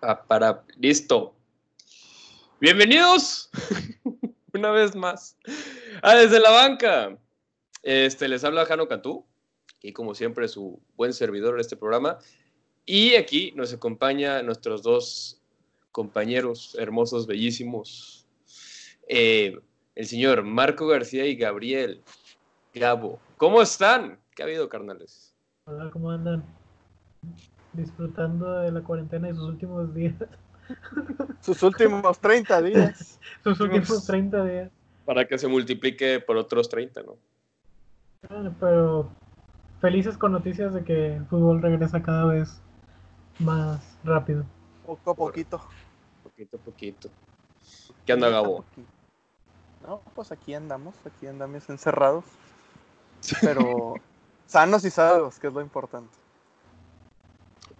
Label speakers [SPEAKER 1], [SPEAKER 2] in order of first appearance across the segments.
[SPEAKER 1] Ah, para, listo. Bienvenidos una vez más a Desde la Banca. Este, les habla Jano Cantú, y como siempre su buen servidor en este programa. Y aquí nos acompaña nuestros dos compañeros hermosos, bellísimos, eh, el señor Marco García y Gabriel Gabo. ¿Cómo están? ¿Qué ha habido, carnales?
[SPEAKER 2] Hola, ¿cómo andan? Disfrutando de la cuarentena y sus últimos días.
[SPEAKER 3] Sus últimos 30 días.
[SPEAKER 2] sus últimos 30 días.
[SPEAKER 1] Para que se multiplique por otros 30, ¿no?
[SPEAKER 2] Bueno, pero felices con noticias de que el fútbol regresa cada vez más rápido.
[SPEAKER 3] Poco a poquito.
[SPEAKER 1] Poquito a poquito. ¿Qué anda, Gabo?
[SPEAKER 3] No, pues aquí andamos, aquí andamos encerrados. Pero sanos y salvos, que es lo importante.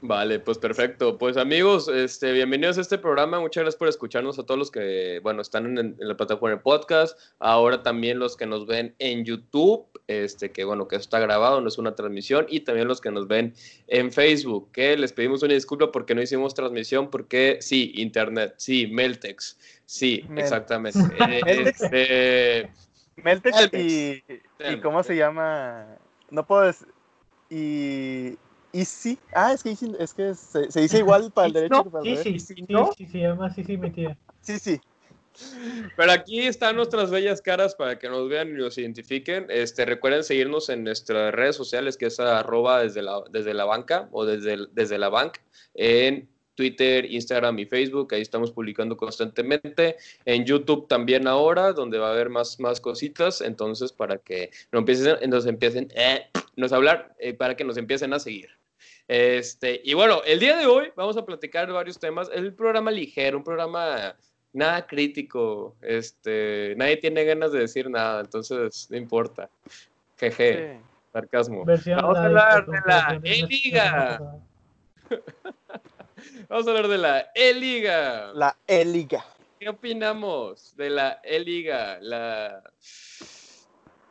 [SPEAKER 1] Vale, pues perfecto. Pues amigos, este, bienvenidos a este programa. Muchas gracias por escucharnos a todos los que, bueno, están en, la plataforma de podcast. Ahora también los que nos ven en YouTube, este, que bueno, que está grabado, no es una transmisión. Y también los que nos ven en Facebook, que les pedimos una disculpa porque no hicimos transmisión, porque sí, Internet, sí, Meltex, sí, exactamente.
[SPEAKER 3] Meltex, este, Meltex y, y, ¿cómo se llama? No puedo decir. Y sí, Ah, es que, es que se, se dice igual para el derecho que para el
[SPEAKER 2] sí, sí, sí, ¿no? sí, se llama sí, sí, mi tía.
[SPEAKER 3] Sí, sí.
[SPEAKER 1] Pero aquí están nuestras bellas caras para que nos vean y nos identifiquen. Este, recuerden seguirnos en nuestras redes sociales, que es arroba desde la, desde la banca o desde, desde la banca, en Twitter, Instagram y Facebook. Ahí estamos publicando constantemente. En YouTube también ahora, donde va a haber más, más cositas. Entonces, para que nos empiecen, nos empiecen eh, nos hablar, eh, para que nos empiecen a seguir. Este, y bueno, el día de hoy vamos a platicar varios temas. Es un programa ligero, un programa nada crítico. Este, nadie tiene ganas de decir nada, entonces no importa. Jeje, sarcasmo. vamos a hablar de la E-Liga. vamos a hablar de la E-Liga.
[SPEAKER 3] La E-Liga.
[SPEAKER 1] ¿Qué opinamos de la E-Liga? La...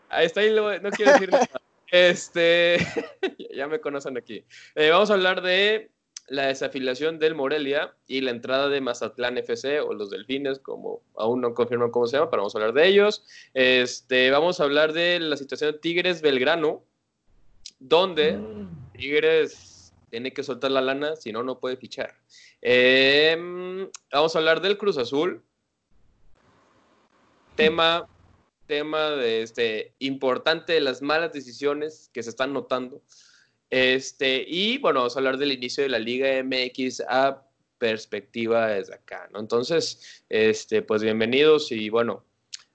[SPEAKER 1] Ahí está, ahí no quiero decir nada. Este, ya me conocen aquí. Eh, vamos a hablar de la desafiliación del Morelia y la entrada de Mazatlán FC o los Delfines, como aún no confirman cómo se llama, pero vamos a hablar de ellos. Este, vamos a hablar de la situación de Tigres Belgrano, donde mm. Tigres tiene que soltar la lana, si no, no puede fichar. Em, vamos a hablar del Cruz Azul. Tema tema de este, importante de las malas decisiones que se están notando. Este, y bueno, vamos a hablar del inicio de la Liga MX a perspectiva desde acá, ¿no? Entonces, este, pues bienvenidos y bueno,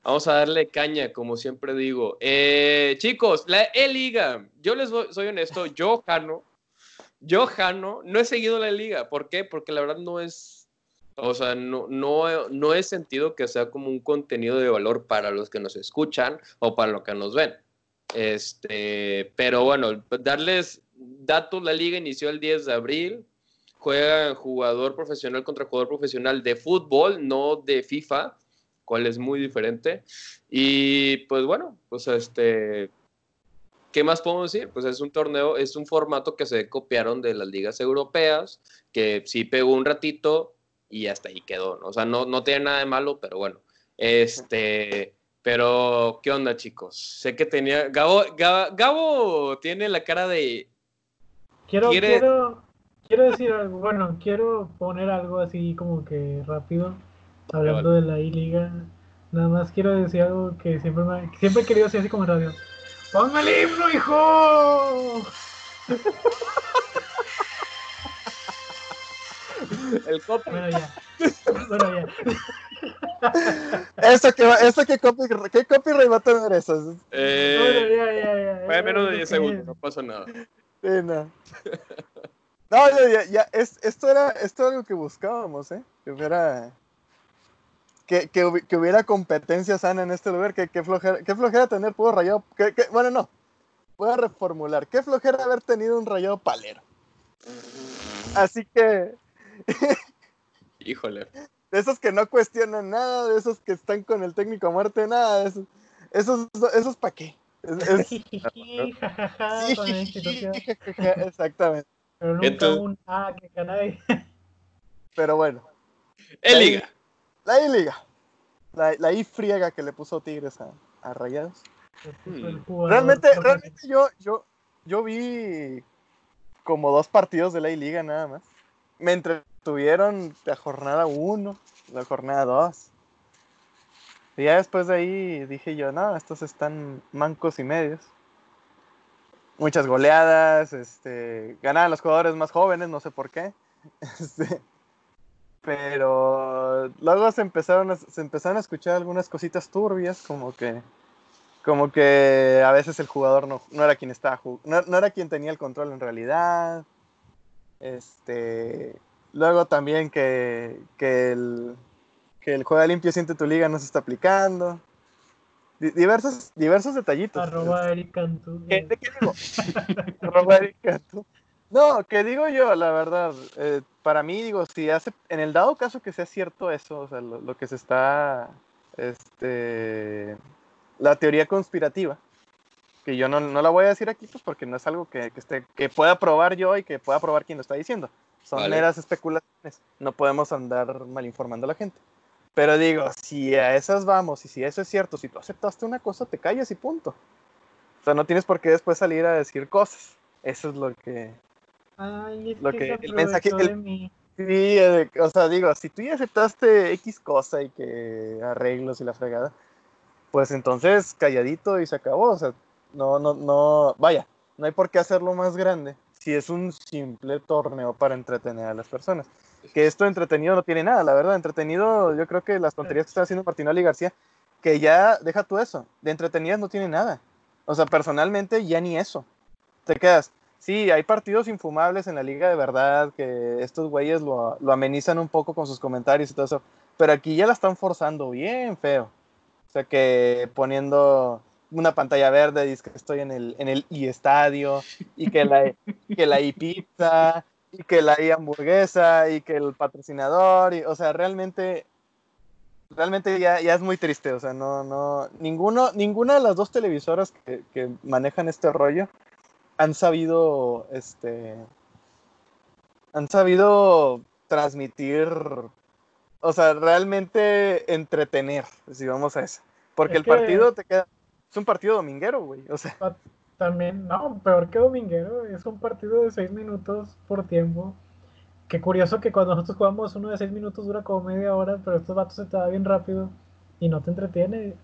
[SPEAKER 1] vamos a darle caña, como siempre digo. Eh, chicos, la E-Liga, yo les soy honesto, yo, Jano, yo, Jano, no he seguido la Liga. ¿Por qué? Porque la verdad no es o sea, no, no, no he sentido que sea como un contenido de valor para los que nos escuchan o para los que nos ven. Este, pero bueno, darles datos, la liga inició el 10 de abril, juega jugador profesional contra jugador profesional de fútbol, no de FIFA, cual es muy diferente. Y pues bueno, pues este, ¿qué más podemos decir? Pues es un torneo, es un formato que se copiaron de las ligas europeas, que sí pegó un ratito, y hasta ahí quedó, ¿no? O sea, no, no tiene nada de malo, pero bueno. Este, pero, ¿qué onda, chicos? Sé que tenía. Gabo, Gabo, tiene la cara de.
[SPEAKER 2] Quiero, quiero, quiero decir algo, bueno, quiero poner algo así como que rápido, hablando de la I-Liga. Nada más quiero decir algo que siempre, me, siempre he querido decir así como en radio. ¡Ponme el himno, hijo!
[SPEAKER 1] El copy.
[SPEAKER 2] Bueno, ya. Bueno, ya.
[SPEAKER 3] Eso que, eso que copy, ¿qué copyright va a tener eso?
[SPEAKER 1] Eh,
[SPEAKER 2] bueno, ya, ya, ya.
[SPEAKER 1] Fue menos de 10 segundos, no pasa nada.
[SPEAKER 3] Sí, no. No, ya, ya, es, esto, era, esto era algo que buscábamos, ¿eh? Que hubiera, que, que, que hubiera competencia sana en este lugar. Que, que, flojera, que flojera tener puro rayado. Que, que, bueno, no. Voy a reformular. Qué flojera haber tenido un rayado palero. Así que
[SPEAKER 1] Híjole.
[SPEAKER 3] De esos que no cuestionan nada, de esos que están con el técnico a muerte, nada, esos, esos, esos para qué. Exactamente.
[SPEAKER 2] Pero nunca un A que
[SPEAKER 3] pero bueno.
[SPEAKER 1] El liga.
[SPEAKER 3] La I-Liga. La, la I friega que le puso Tigres a, a Rayados. Realmente, realmente yo, yo, yo vi como dos partidos de la I-Liga nada más. Me entretuvieron la jornada 1, la jornada 2. Y ya después de ahí dije yo, no, estos están mancos y medios. Muchas goleadas, este, ganaban los jugadores más jóvenes, no sé por qué. Este, pero luego se empezaron, a, se empezaron a escuchar algunas cositas turbias, como que, como que a veces el jugador no, no era quien estaba no, no, era quien tenía el control en realidad. Este, luego también que, que el, que el juega limpio siente tu liga no se está aplicando. diversos, diversos detallitos.
[SPEAKER 2] Arroba Eric Cantú.
[SPEAKER 3] ¿Qué, ¿De qué digo? Arroba Eric Cantú. No, que digo yo, la verdad, eh, para mí, digo, si hace, en el dado caso que sea cierto eso, o sea, lo, que se está, este, la teoría conspirativa, que yo no, no, la voy a decir aquí, pues porque no es algo que, que, esté, que pueda probar yo y que pueda probar quien lo está diciendo. Son meras especulaciones, no podemos andar mal informando a la gente. Pero digo, si a esas vamos y si eso es cierto, si tú aceptaste una cosa, te callas y punto. O sea, no tienes por qué después salir a decir cosas. Eso es lo que,
[SPEAKER 2] Ay, es lo que, el mensaje
[SPEAKER 3] Sí, o sea, digo, si tú ya aceptaste X cosa y que arreglos y la fregada, pues entonces calladito y se acabó, o sea, no, no, no, vaya, no hay por qué hacerlo más grande si es un simple torneo para entretener a las personas. Que esto entretenido no tiene nada, la verdad, entretenido, yo creo que las tonterías que está haciendo Martinoli y García, que ya, deja tú eso, de entretenidas no tiene nada. O sea, personalmente ya ni eso. Te quedas, Sí, hay partidos infumables en la liga de verdad, que estos güeyes lo, amenizan un poco con sus comentarios y todo eso, pero aquí ya la están forzando bien feo. O sea que poniendo una pantalla verde, dice que estoy en el, en el estadio y que la, que la pizza y que la i hamburguesa y que el patrocinador, y, o sea, realmente realmente ya, ya, es muy triste, o sea, no, no, ninguno, ninguna de las dos televisoras que, que manejan este rollo han sabido, este, han sabido transmitir, o sea, realmente entretener, si vamos a eso. Porque el partido te queda, es un partido dominguero, güey, o sea.
[SPEAKER 2] También, no, peor que dominguero, es un partido de seis minutos por tiempo. Qué curioso que cuando nosotros jugamos uno de seis minutos dura como media hora, pero estos vatos se te da bien rápido y no te entretiene.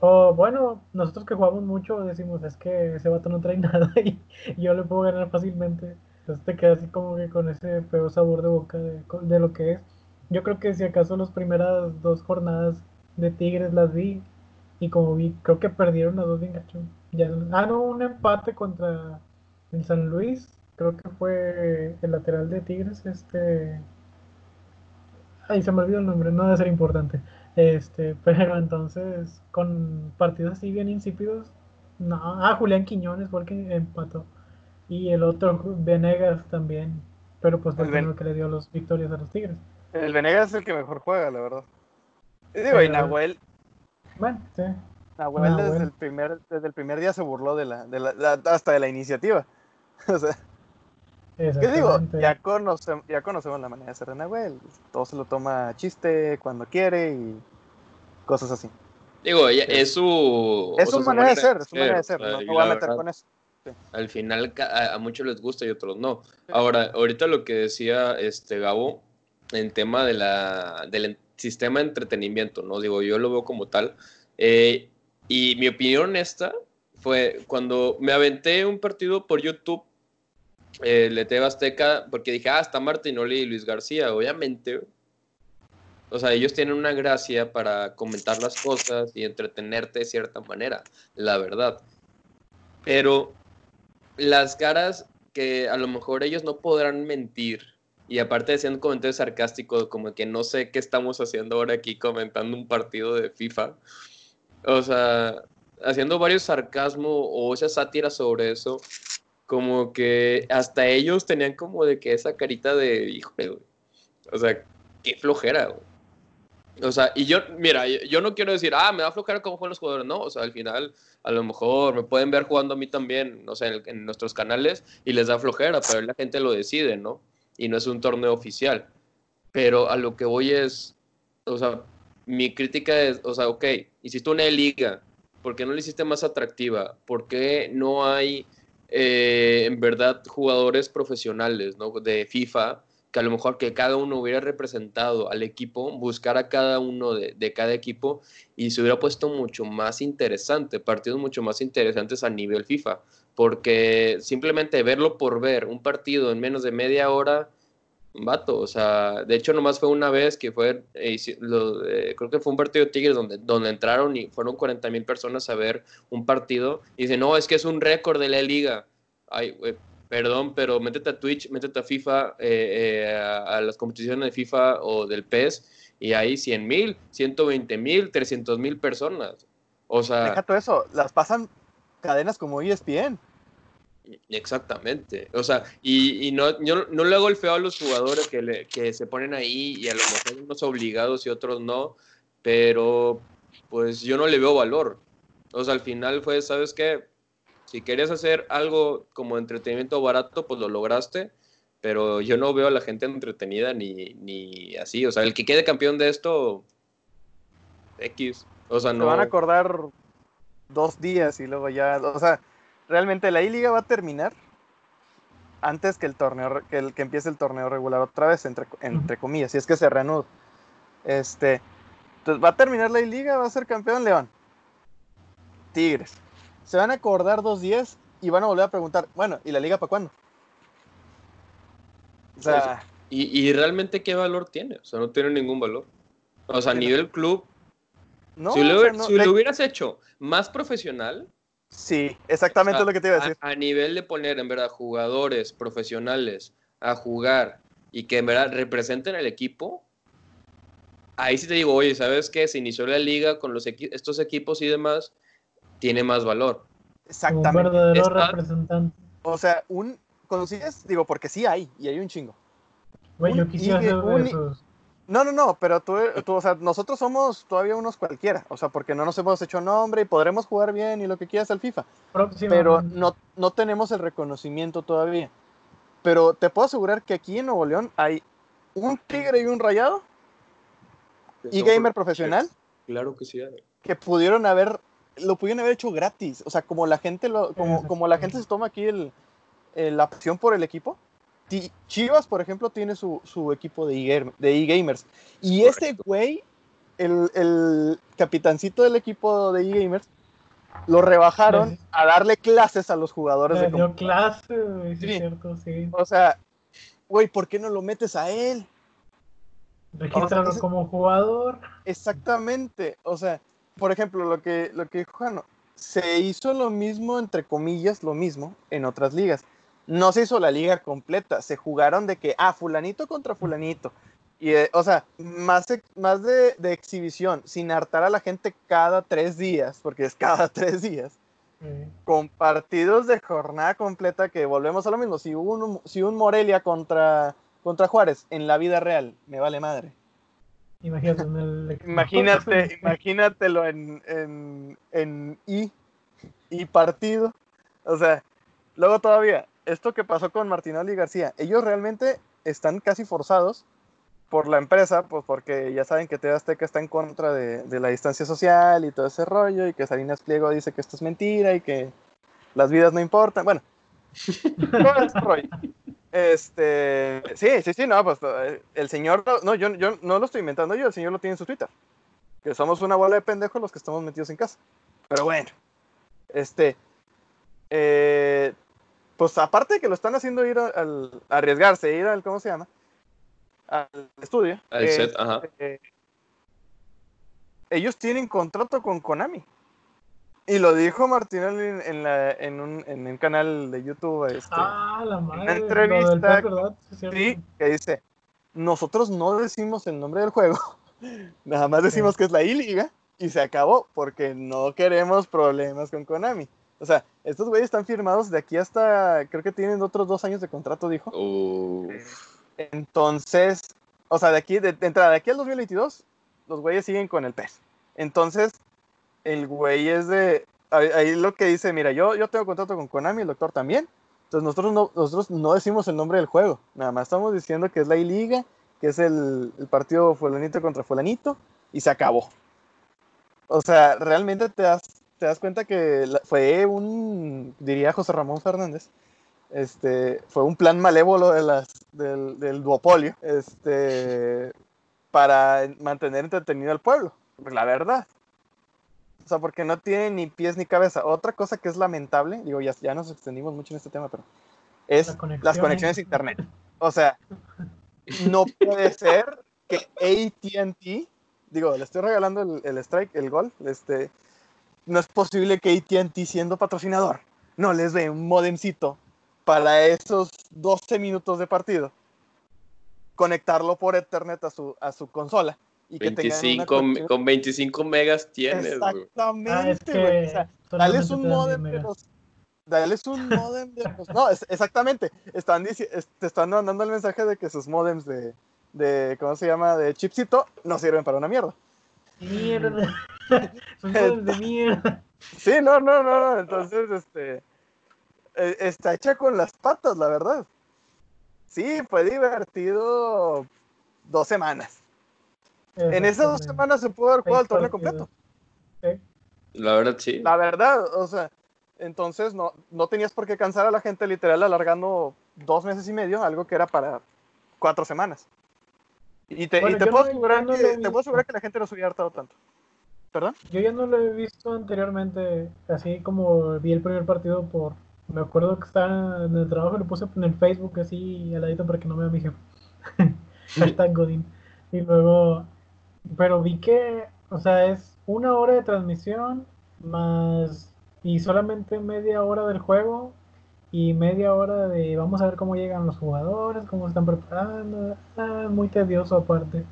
[SPEAKER 2] O bueno, nosotros que jugamos mucho decimos, es que ese vato no trae nada y, yo le puedo ganar fácilmente. Entonces te quedas así como que con ese feo sabor de boca de, lo que es. Yo creo que si acaso las primeras dos jornadas de Tigres las vi y como vi, creo que perdieron las dos de gacho. Ya, ah, no, un empate contra el San Luis. Creo que fue el lateral de Tigres, este... Ay, se me olvidó el nombre, no debe ser importante. Este, pero entonces, con partidos así bien insípidos, no. Ah, Julián Quiñones fue el que empató. Y el otro, Venegas también. Pero pues fue el, que le dio los victorias a los Tigres.
[SPEAKER 3] El Venegas es el que mejor juega, la verdad. Digo, y Nahuel.
[SPEAKER 2] Bueno, sí.
[SPEAKER 3] Nahuel, Desde, el primer, desde el primer día se burló de la, de la, hasta de la iniciativa. o sea. ¿Qué digo? Ya conocemos, ya conocemos la manera de ser de Nahuel. Todo se lo toma chiste cuando quiere y cosas así.
[SPEAKER 1] Digo, es su.
[SPEAKER 3] Es su manera, de ser, es su manera de ser. No, voy a meter con eso.
[SPEAKER 1] Al final a, muchos les gusta y otros no. Ahora, ahorita lo que decía este Gabo en tema de la, del sistema de entretenimiento, ¿no? Digo, yo lo veo como tal. Eh, y mi opinión honesta fue cuando me aventé un partido por YouTube el ET Azteca, porque dije, ah, está Martinoli y Luis García, obviamente. O sea, ellos tienen una gracia para comentar las cosas y entretenerte de cierta manera, la verdad. Pero las caras que a lo mejor ellos no podrán mentir, y aparte de un comentario sarcástico, como que no sé qué estamos haciendo ahora aquí comentando un partido de FIFA. O sea, haciendo varios sarcasmo o esa sátira sobre eso, como que hasta ellos tenían como de que esa carita de, híjole, güey. O sea, qué flojera, güey. O sea, y yo, mira, yo no quiero decir, ah, me da flojera cómo juegan los jugadores, no, o sea, al final, a lo mejor me pueden ver jugando a mí también, no sé, en, en, nuestros canales y les da flojera, pero la gente lo decide, ¿no? Y no es un torneo oficial. pero a lo que voy es, o sea, mi crítica es, o sea, ok, hiciste una liga, ¿por qué no la hiciste más atractiva? ¿Por qué no hay, eh, en verdad, jugadores profesionales ¿no? de FIFA que a lo mejor que cada uno hubiera representado al equipo, buscar a cada uno de, de, cada equipo y se hubiera puesto mucho más interesante, partidos mucho más interesantes a nivel FIFA, porque simplemente verlo por ver un partido en menos de media hora, vato, o sea, de hecho nomás fue una vez que fue, eh, eh, creo que fue un partido de Tigres donde, donde entraron y fueron 40 mil personas a ver un partido y dicen, no, es que es un récord de la liga. Ay, perdón, pero métete a Twitch, métete a FIFA, eh, a, las competiciones de FIFA o del PES y hay 100 mil, 120 mil, 300 mil personas. O sea...
[SPEAKER 3] Deja todo eso, las pasan cadenas como ESPN.
[SPEAKER 1] Exactamente. O sea, y, no, yo no le hago el feo a los jugadores que, que se ponen ahí y a lo mejor unos obligados y otros no, pero pues yo no le veo valor. O sea, al final fue, ¿sabes qué? Si querías hacer algo como entretenimiento barato, pues lo lograste, pero yo no veo a la gente entretenida ni, ni así. O sea, el que quede campeón de esto, X. O sea, no.
[SPEAKER 3] van a acordar dos días y luego ya, o sea, realmente la I-Liga va a terminar antes que el torneo, que, el, que empiece el torneo regular otra vez, entre, entre comillas, si es que se reanuda. Este, entonces va a terminar la I-Liga, va a ser campeón León. Tigres. Se van a acordar dos días y van a volver a preguntar, bueno, ¿y la liga para cuándo?
[SPEAKER 1] O sea, ¿Y, ¿Y, realmente qué valor tiene? O sea, no tiene ningún valor. O sea, a nivel club, no, si, lo, hubieras hecho más profesional,
[SPEAKER 3] Sí, exactamente lo que te iba a decir.
[SPEAKER 1] A, nivel de poner, en verdad, jugadores profesionales a jugar y que en verdad representen al equipo, ahí sí te digo, oye, ¿sabes qué? Se inició la liga con los estos equipos y demás, tiene más valor.
[SPEAKER 2] Exactamente. Un verdadero representante.
[SPEAKER 3] O sea, un, ¿conocías? Digo, porque sí hay, y hay un chingo.
[SPEAKER 2] Güey, yo quisiera ser de esos.
[SPEAKER 3] No, no, no, pero tú, tú, o sea, nosotros somos todavía unos cualquiera, o sea, porque no nos hemos hecho nombre y podremos jugar bien y lo que quieras al FIFA, pero no, no tenemos el reconocimiento todavía. Pero te puedo asegurar que aquí en Nuevo León hay un tigre y un rayado y gamer profesional.
[SPEAKER 1] Claro que sí.
[SPEAKER 3] Que pudieron haber, lo pudieron haber hecho gratis, o sea, como la gente, lo, como, como la gente se toma aquí el, la opción por el equipo, Chivas, por ejemplo, tiene su, equipo de e-gamers. y este güey, el, el, capitancito del equipo de e-gamers, lo rebajaron a darle clases a los jugadores.
[SPEAKER 2] Le dio clases, sí. cierto, sí.
[SPEAKER 3] O sea, güey, ¿por qué no lo metes a él?
[SPEAKER 2] Regístralo como jugador.
[SPEAKER 3] Exactamente. O sea, por ejemplo, lo que, lo que dijo Jano, se hizo lo mismo, entre comillas, lo mismo en otras ligas no se hizo la liga completa, se jugaron de que, ah, fulanito contra fulanito. Y, eh, o sea, más, más de, exhibición, sin hartar a la gente cada tres días, porque es cada tres días, con partidos de jornada completa que volvemos a lo mismo. Si, un, si un Morelia contra, contra Juárez en la vida real, me vale madre. Imagínate, imagínatelo en, en, en I, I partido. O sea, luego todavía, esto que pasó con Martinoli y García, ellos realmente están casi forzados por la empresa, pues porque ya saben que TV Azteca está en contra de, la distancia social y todo ese rollo, y que Salinas Pliego dice que esto es mentira y que las vidas no importan. Bueno, todo ese rollo. Este, sí, sí, sí, no, pues el señor, no, yo, yo no lo estoy inventando yo, el señor lo tiene en su Twitter. Que somos una bola de pendejos los que estamos metidos en casa. Pero bueno, este, eh, pues aparte de que lo están haciendo ir al, arriesgarse, ir al, ¿cómo se llama? Al estudio.
[SPEAKER 1] Al set, ajá.
[SPEAKER 3] Eh, ellos tienen contrato con Konami. Y lo dijo Martinelli en, la, en, un, en un canal de YouTube. Este,
[SPEAKER 2] ah, la madre.
[SPEAKER 3] Una entrevista. Sí, que dice: Nosotros no decimos el nombre del juego, nada más decimos que es la I-Liga y se acabó porque no queremos problemas con Konami. O sea, estos güeyes están firmados de aquí hasta, creo que tienen otros dos años de contrato, dijo. Entonces, o sea, de aquí, de, entrada, de aquí al 2022, los güeyes siguen con el pez. Entonces, el güey es de, ahí lo que dice, mira, yo, yo tengo contrato con Konami, el doctor también. Entonces nosotros no, nosotros no decimos el nombre del juego, nada más estamos diciendo que es la I-Liga, que es el, el partido fulanito contra fulanito, y se acabó. O sea, realmente te das, te das cuenta que fue un, diría José Ramón Fernández, este, fue un plan malévolo de las, del, del duopolio este, para mantener entretenido al pueblo, la verdad. O sea, porque no tiene ni pies ni cabeza. Otra cosa que es lamentable, digo, ya, ya nos extendimos mucho en este tema, pero es las conexiones a internet. O sea, no puede ser que ATT, digo, le estoy regalando el, el, strike, el gol, este, no es posible que ATT siendo patrocinador no les dé un modemcito para esos 12 minutos de partido, conectarlo por Ethernet a su, a su consola.
[SPEAKER 1] Y 25, que con 25 megas tienes.
[SPEAKER 3] Exactamente, ah, güey. o sea, dales un modem de los. Dales un modem de los. No, es, exactamente. Están te están mandando el mensaje de que sus modems de, de. ¿Cómo se llama? De chipsito no sirven para una mierda.
[SPEAKER 2] Mierda. Son modems de mierda.
[SPEAKER 3] Sí, no, no, no. Entonces, este eh, está hecha con las patas, la verdad. Sí, fue divertido dos semanas. En esas dos semanas se pudo haber jugado el torneo completo.
[SPEAKER 1] La verdad, sí.
[SPEAKER 3] La verdad, o sea, entonces no, no tenías por qué cansar a la gente literal alargando dos meses y medio, algo que era para cuatro semanas. Y te, puedo, asegurar que, te puedo asegurar que la gente no se hubiera hartado tanto. ¿Perdón?
[SPEAKER 2] Yo ya no lo he visto anteriormente, así como vi el primer partido por me acuerdo que estaba en el trabajo, lo puse en el Facebook así al ladito para que no me vea mi jefe. Hashtag Godin. Y luego, pero vi que, o sea, es una hora de transmisión más y solamente media hora del juego y media hora de vamos a ver cómo llegan los jugadores, cómo se están preparando. Ah, muy tedioso aparte.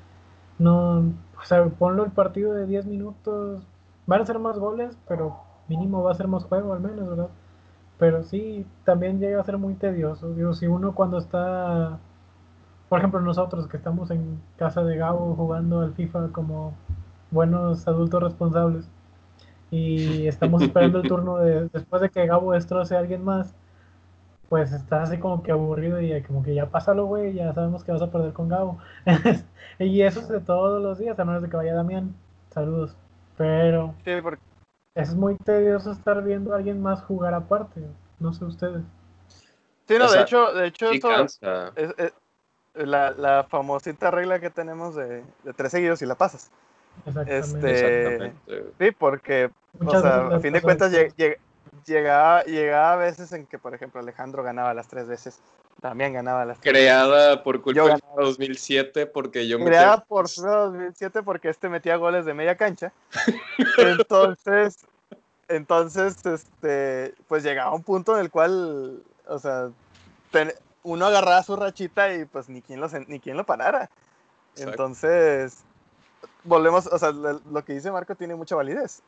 [SPEAKER 2] No, o sea, ponlo el partido de 10 minutos. Van a ser más goles, pero mínimo va a ser más juego al menos, ¿verdad? Pero sí, también llega a ser muy tedioso. Digo, si uno cuando está, por ejemplo, nosotros que estamos en casa de Gabo jugando al FIFA como buenos adultos responsables y estamos esperando el turno de, después de que Gabo destroce a alguien más, pues está así como que aburrido y como que ya pásalo, güey, ya sabemos que vas a perder con Gabo. y eso es de todos los días, a menos de que vaya Damián. Saludos. Pero... Sí, porque es muy tedioso estar viendo a alguien más jugar aparte. No sé ustedes.
[SPEAKER 3] Sí, no, de hecho, de hecho, es, la, la, famosita regla que tenemos de, de, tres seguidos y la pasas. Exactamente. Este, sí, porque, o sea, a fin de cuentas, llegaba, llegaba a veces en que, por ejemplo, Alejandro ganaba las tres veces también ganaba la
[SPEAKER 1] Creada por culpa de 2007 porque yo
[SPEAKER 3] Creada por 2007 porque este metía goles de media cancha. entonces, entonces, este, pues llegaba un punto en el cual, o sea, uno agarraba su rachita y pues ni quien lo, ni quien lo parara. Entonces, volvemos, o sea, lo que dice Marco tiene mucha validez.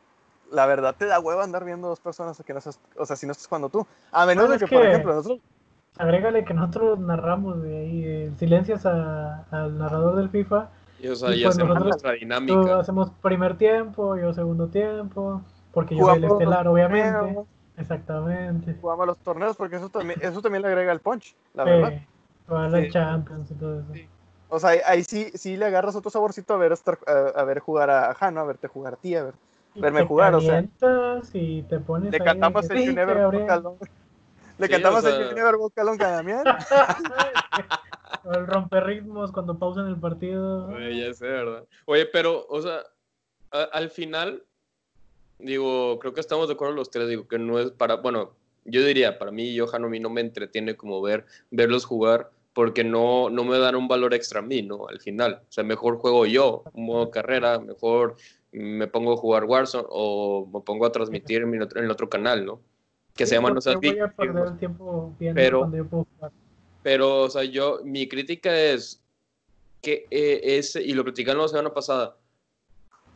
[SPEAKER 3] La verdad te da huevo andar viendo dos personas que no o sea, si no estás jugando tú. A menos de que, por ejemplo, nosotros
[SPEAKER 2] agrégale que nosotros narramos de ahí, eh, silencias al narrador del FIFA.
[SPEAKER 1] Y, o sea, y pues hacemos nuestra dinámica.
[SPEAKER 2] Hacemos primer tiempo, yo segundo tiempo, porque yo soy el estelar, obviamente. Exactamente.
[SPEAKER 3] Jugamos los torneos porque eso también, eso también le agrega el punch, la verdad.
[SPEAKER 2] Jugar la Champions y todo eso.
[SPEAKER 3] O sea, ahí sí, sí le agarras otro saborcito a ver, estar, a, ver jugar a Jano, a verte jugar a ti, a ver, verme jugar, o sea.
[SPEAKER 2] Y te pones
[SPEAKER 3] le cantamos el Never le cantamos el Never Alone a Damián.
[SPEAKER 2] el romperritmos cuando pausan el partido.
[SPEAKER 1] Oye, ya sé, ¿verdad? Oye, pero, o sea, al final, digo, creo que estamos de acuerdo los tres, digo, que no es para, bueno, yo diría, para mí, Johan, a mí no me entretiene como ver, verlos jugar, porque no, no me dan un valor extra a mí, ¿no? Al final. O sea, mejor juego yo, un modo carrera, mejor me pongo a jugar Warzone o me pongo a transmitir en, en el otro canal, ¿no? que se llama No seas pero, pero, o sea, yo, mi crítica es que eh, es, y lo platicamos la semana pasada,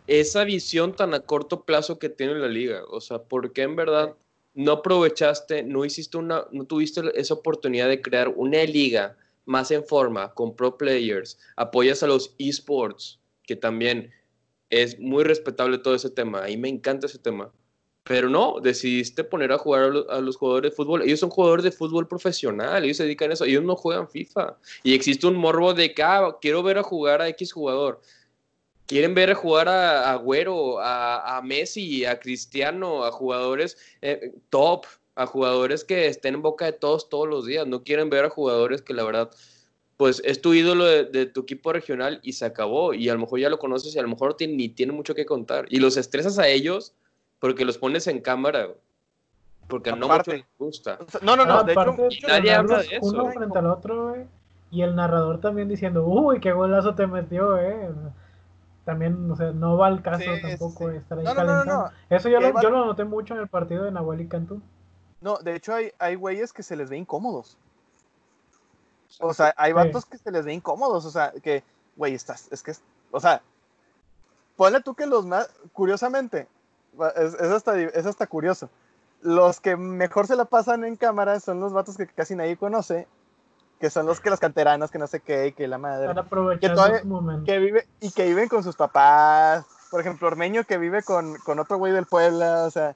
[SPEAKER 1] esa visión tan a corto plazo que tiene la liga, o sea, ¿por qué en verdad no aprovechaste, no hiciste una, no tuviste esa oportunidad de crear una liga más en forma, con pro players, apoyas a los esports, que también es muy respetable todo ese tema, a mí me encanta ese tema, Pero no, decidiste poner a jugar a los, jugadores de fútbol. Ellos son jugadores de fútbol profesional, ellos se dedican a eso, ellos no juegan FIFA. Y existe un morbo de que, ah, quiero ver a jugar a X jugador. Quieren ver a jugar a Agüero, a, Messi, a Cristiano, a jugadores eh, top, a jugadores que estén en boca de todos todos los días. No quieren ver a jugadores que la verdad pues es tu ídolo de, tu equipo regional y se acabó. Y a lo mejor ya lo conoces y a lo mejor ni tiene mucho que contar. Y los estresas a ellos porque los pones en cámara, porque no mucho les gusta.
[SPEAKER 3] No, no, no, de hecho,
[SPEAKER 2] nadie habla de eso. Uno frente al otro, y el narrador también diciendo, uy, qué golazo te metió, eh. También, o sea, no va al caso tampoco estar ahí calentando. eso yo lo, yo lo noté mucho en el partido de Nahuel y Cantú.
[SPEAKER 3] No, de hecho hay, hay güeyes que se les ve incómodos. O sea, hay vatos que se les ve incómodos, o sea, que, güey, estás, es que, o sea, ponle tú que los más, curiosamente, es, es, hasta, curioso. Los que mejor se la pasan en cámara son los vatos que casi nadie conoce, que son los que las canteranas, que no sé qué, que la madre. Que, que vive y que viven con sus papás. Por ejemplo, Ormeño que vive con, con otro güey del Puebla, o sea.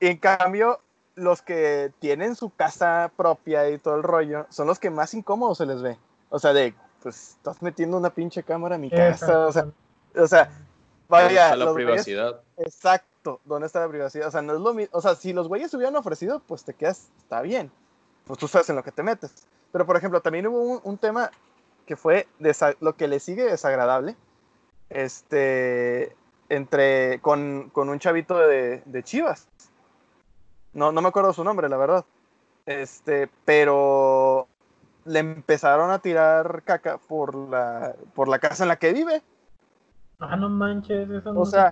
[SPEAKER 3] Y en cambio, los que tienen su casa propia y todo el rollo, son los que más incómodos se les ve. O sea, de, pues, estás metiendo una pinche cámara en mi casa, o sea, o sea, vaya.
[SPEAKER 1] la privacidad.
[SPEAKER 3] exacto ¿dónde está la privacidad? O sea, no es lo mismo. O sea, si los güeyes se hubieran ofrecido, pues te quedas, está bien. Pues tú sabes en lo que te metes. Pero, por ejemplo, también hubo un, tema que fue lo que le sigue desagradable. Este. Entre. Con, un chavito de, Chivas. No, no me acuerdo su nombre, la verdad. Este, pero le empezaron a tirar caca por la, por la casa en la que vive.
[SPEAKER 2] Ah, no manches, eso no
[SPEAKER 3] o sea,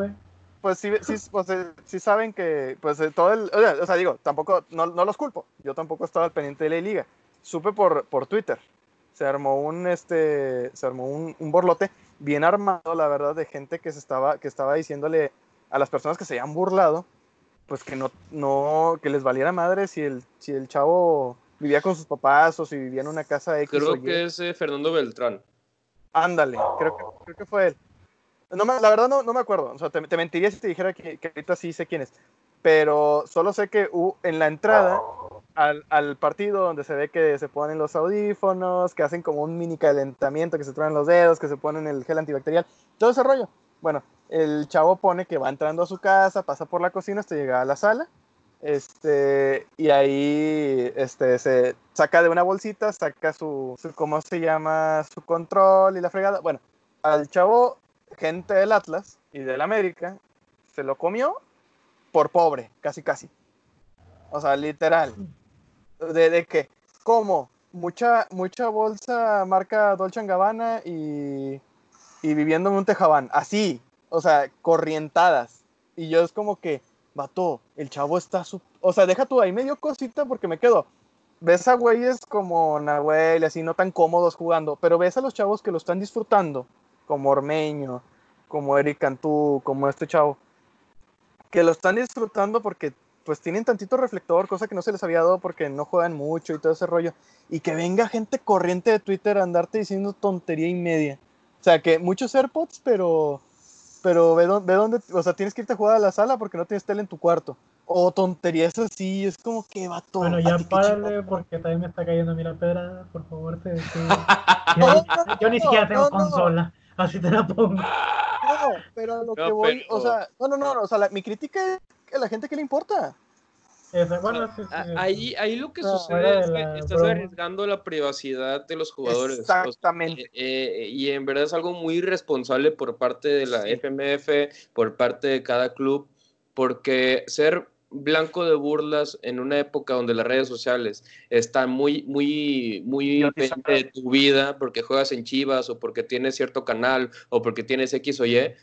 [SPEAKER 3] pues sí, sí, pues, eh, sí saben que, pues eh, todo el, o sea, digo, tampoco, no, no, los culpo, yo tampoco estaba al pendiente de la liga, supe por, por Twitter, se armó un, este, se armó un, un, borlote bien armado, la verdad, de gente que se estaba, que estaba diciéndole a las personas que se habían burlado, pues que no, no, que les valiera madre si el, si el chavo vivía con sus papás o si vivía en una casa X
[SPEAKER 1] Creo que es eh, Fernando Beltrán.
[SPEAKER 3] Ándale, creo que, creo que fue él. No la verdad no, no, me acuerdo. O sea, te, mentiría si te dijera que, ahorita sí sé quién es. Pero solo sé que en la entrada al, al, partido donde se ve que se ponen los audífonos, que hacen como un mini calentamiento, que se traen los dedos, que se ponen el gel antibacterial, todo ese rollo. Bueno, el chavo pone que va entrando a su casa, pasa por la cocina hasta llegar a la sala. Este, y ahí este, se saca de una bolsita, saca su, su, ¿cómo se llama? Su control y la fregada. Bueno, al chavo gente del Atlas y del América se lo comió por pobre, casi casi. O sea, literal. ¿De, de qué? ¿Cómo? Mucha, mucha bolsa marca Dolce Gabbana y, y viviendo en un tejabán. Así, o sea, corrientadas. Y yo es como que, vato, el chavo está... Su... O sea, deja tú ahí medio cosita porque me quedo. Ves a güeyes como Nahuel, así no tan cómodos jugando, pero ves a los chavos que lo están disfrutando como Ormeño, como Eric Cantú, como este chavo, que lo están disfrutando porque pues tienen tantito reflector, cosa que no se les había dado porque no juegan mucho y todo ese rollo, y que venga gente corriente de Twitter a andarte diciendo tontería y media. O sea, que muchos AirPods, pero pero ve, ve dónde, o sea, tienes que irte a jugar a la sala porque no tienes tele en tu cuarto. O tonterías así, es como que va todo.
[SPEAKER 2] Bueno, ya párale porque también me está cayendo mira pedra, por favor. Te, yo, ni siquiera tengo consola. Así te la pongo.
[SPEAKER 3] No, pero lo que voy, o sea, no, no, no, o sea, mi crítica es que a la gente que le importa.
[SPEAKER 2] Bueno,
[SPEAKER 1] ahí, ahí lo que sucede es que estás arriesgando la privacidad de los jugadores.
[SPEAKER 3] Exactamente.
[SPEAKER 1] Eh, y en verdad es algo muy irresponsable por parte de la FMF, por parte de cada club, porque ser blanco de burlas en una época donde las redes sociales están muy, muy, muy de tu vida porque juegas en Chivas o porque tienes cierto canal o porque tienes X o Y.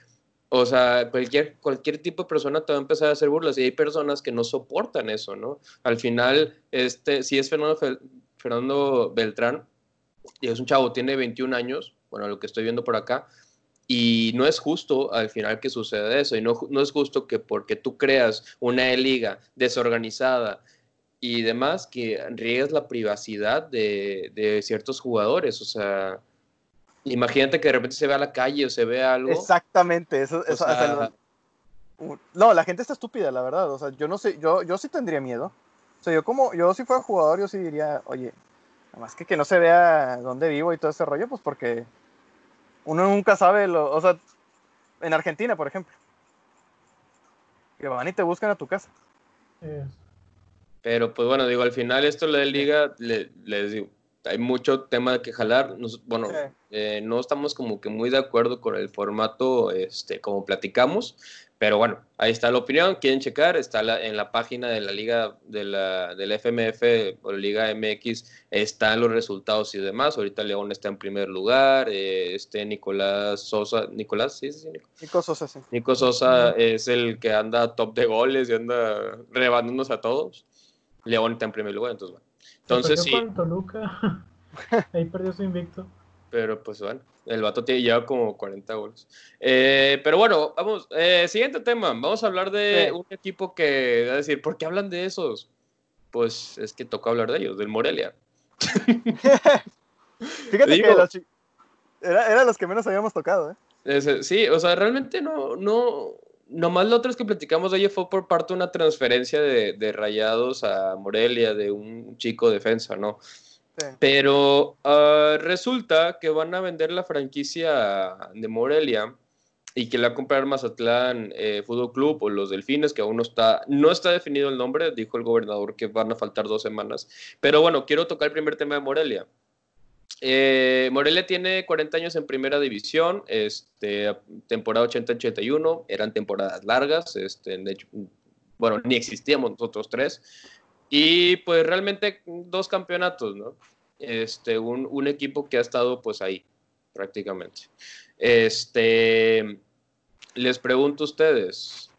[SPEAKER 1] O sea, cualquier, cualquier tipo de persona te va a empezar a hacer burlas y hay personas que no soportan eso, ¿no? Al final, este, si es Fernando, Fernando Beltrán, y es un chavo, tiene 21 años, bueno, lo que estoy viendo por acá, y no es justo al final que suceda eso. Y no, no es justo que porque tú creas una liga desorganizada y demás, que riegues la privacidad de, de, ciertos jugadores. O sea, imagínate que de repente se ve a la calle o se ve algo.
[SPEAKER 3] Exactamente, eso, eso no, la gente está estúpida, la verdad. O sea, yo no sé, yo, yo sí tendría miedo. O sea, yo como, yo si fuera jugador, yo sí diría, oye, nada más que que no se vea dónde vivo y todo ese rollo, pues porque uno nunca sabe lo, o sea, en Argentina, por ejemplo, que van y te buscan a tu casa.
[SPEAKER 1] Pero pues bueno, digo, al final esto la de liga, le, les digo, hay mucho tema que jalar. bueno, eh, no estamos como que muy de acuerdo con el formato, este, como platicamos, pero bueno, ahí está la opinión. Quieren checar, está en la página de la liga de la, del FMF o la Liga MX, están los resultados y demás. Ahorita León está en primer lugar, eh, este Nicolás Sosa, Nicolás, sí, sí,
[SPEAKER 3] Nico. Nico Sosa, sí.
[SPEAKER 1] Nico Sosa es el que anda top de goles y anda rebandándonos a todos. León está en primer lugar, entonces bueno. Entonces sí.
[SPEAKER 2] Toluca. Ahí perdió su invicto.
[SPEAKER 1] Pero pues bueno, el vato tiene, lleva como 40 goles. Eh, pero bueno, vamos, eh, siguiente tema. Vamos a hablar de un equipo que, a decir, ¿por qué hablan de esos? Pues es que tocó hablar de ellos, del Morelia.
[SPEAKER 3] Fíjate que los era, eran los que menos habíamos tocado, ¿eh?
[SPEAKER 1] sí, o sea, realmente no, no, nomás lo otro es que platicamos de ella fue por parte de una transferencia de, de Rayados a Morelia, de un chico defensa, ¿no? Pero ah, resulta que van a vender la franquicia de Morelia y que la va a comprar Mazatlán eh, Fútbol Club o los Delfines, que aún no está, no está definido el nombre, dijo el gobernador que van a faltar dos semanas. Pero bueno, quiero tocar el primer tema de Morelia. Eh, Morelia tiene 40 años en primera división, este, temporada 80-81, eran temporadas largas, este, de hecho, bueno, ni existíamos nosotros tres. Y pues realmente dos campeonatos, ¿no? Este, un, un, equipo que ha estado pues ahí, prácticamente. Este, les pregunto a ustedes,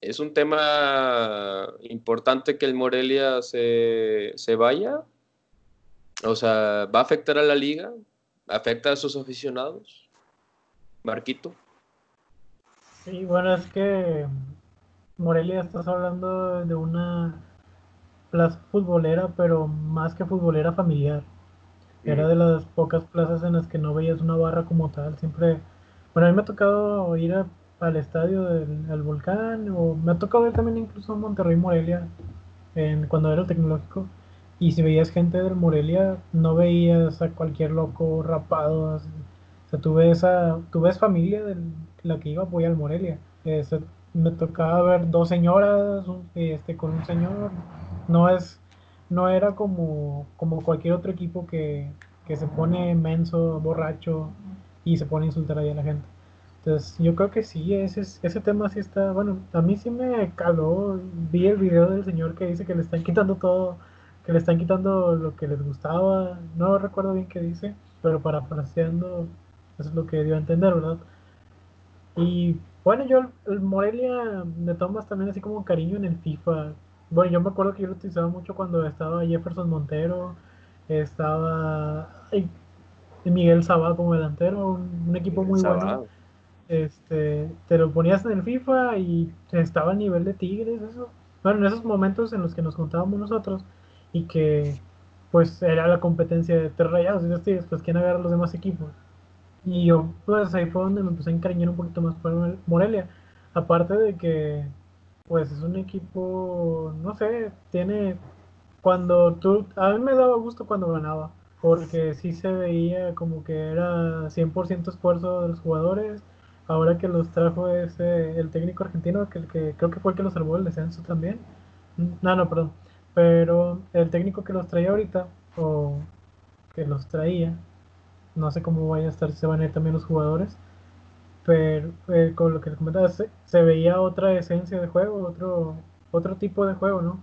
[SPEAKER 1] ¿es un tema importante que el Morelia se, se vaya? O sea, ¿va a afectar a la liga? ¿Afecta a sus aficionados? Marquito.
[SPEAKER 2] Sí, bueno, es que Morelia estás hablando de una plaza futbolera, pero más que futbolera familiar. Era de las pocas plazas en las que no veías una barra como tal. Siempre, bueno, a mí me ha tocado ir al estadio del volcán, o me ha tocado ir también incluso a Monterrey Morelia, en, cuando era el tecnológico. Y si veías gente del Morelia, no veías a cualquier loco rapado. O sea, tú ves, a, tú ves familia de la que iba a apoyar al Morelia. me tocaba ver dos señoras este, con un señor, no es, no era como, como cualquier otro equipo que, se pone menso, borracho y se pone a insultar ahí a la gente. Entonces, yo creo que sí, ese, ese tema sí está, bueno, a mí sí me caló, vi el video del señor que dice que le están quitando todo, que le están quitando lo que les gustaba, no recuerdo bien qué dice, pero parafraseando, eso es lo que dio a entender, ¿verdad? Y bueno, yo el Morelia me tomas también así como cariño en el FIFA, bueno, yo me acuerdo que yo lo utilizaba mucho cuando estaba Jefferson Montero, estaba Miguel Sabá como delantero, un, equipo muy bueno. Este, te lo ponías en el FIFA y estaba al nivel de Tigres, eso. Bueno, en esos momentos en los que nos juntábamos nosotros y que pues era la competencia de tres rayados y los Tigres, pues quién agarra los demás equipos. Y yo, pues ahí fue donde me empecé a encariñar un poquito más por Morelia. Aparte de que pues es un equipo, no sé, tiene, cuando tú, a mí me daba gusto cuando ganaba, porque sí se veía como que era 100% esfuerzo de los jugadores, ahora que los trajo ese, el técnico argentino, que, que creo que fue el que los salvó el descenso también, no, no, perdón, pero el técnico que los traía ahorita, o que los traía, no sé cómo vaya a estar, si se van a ir también los jugadores, pero eh, con lo que comentaba, se, veía otra esencia de juego, otro, otro tipo de juego, ¿no?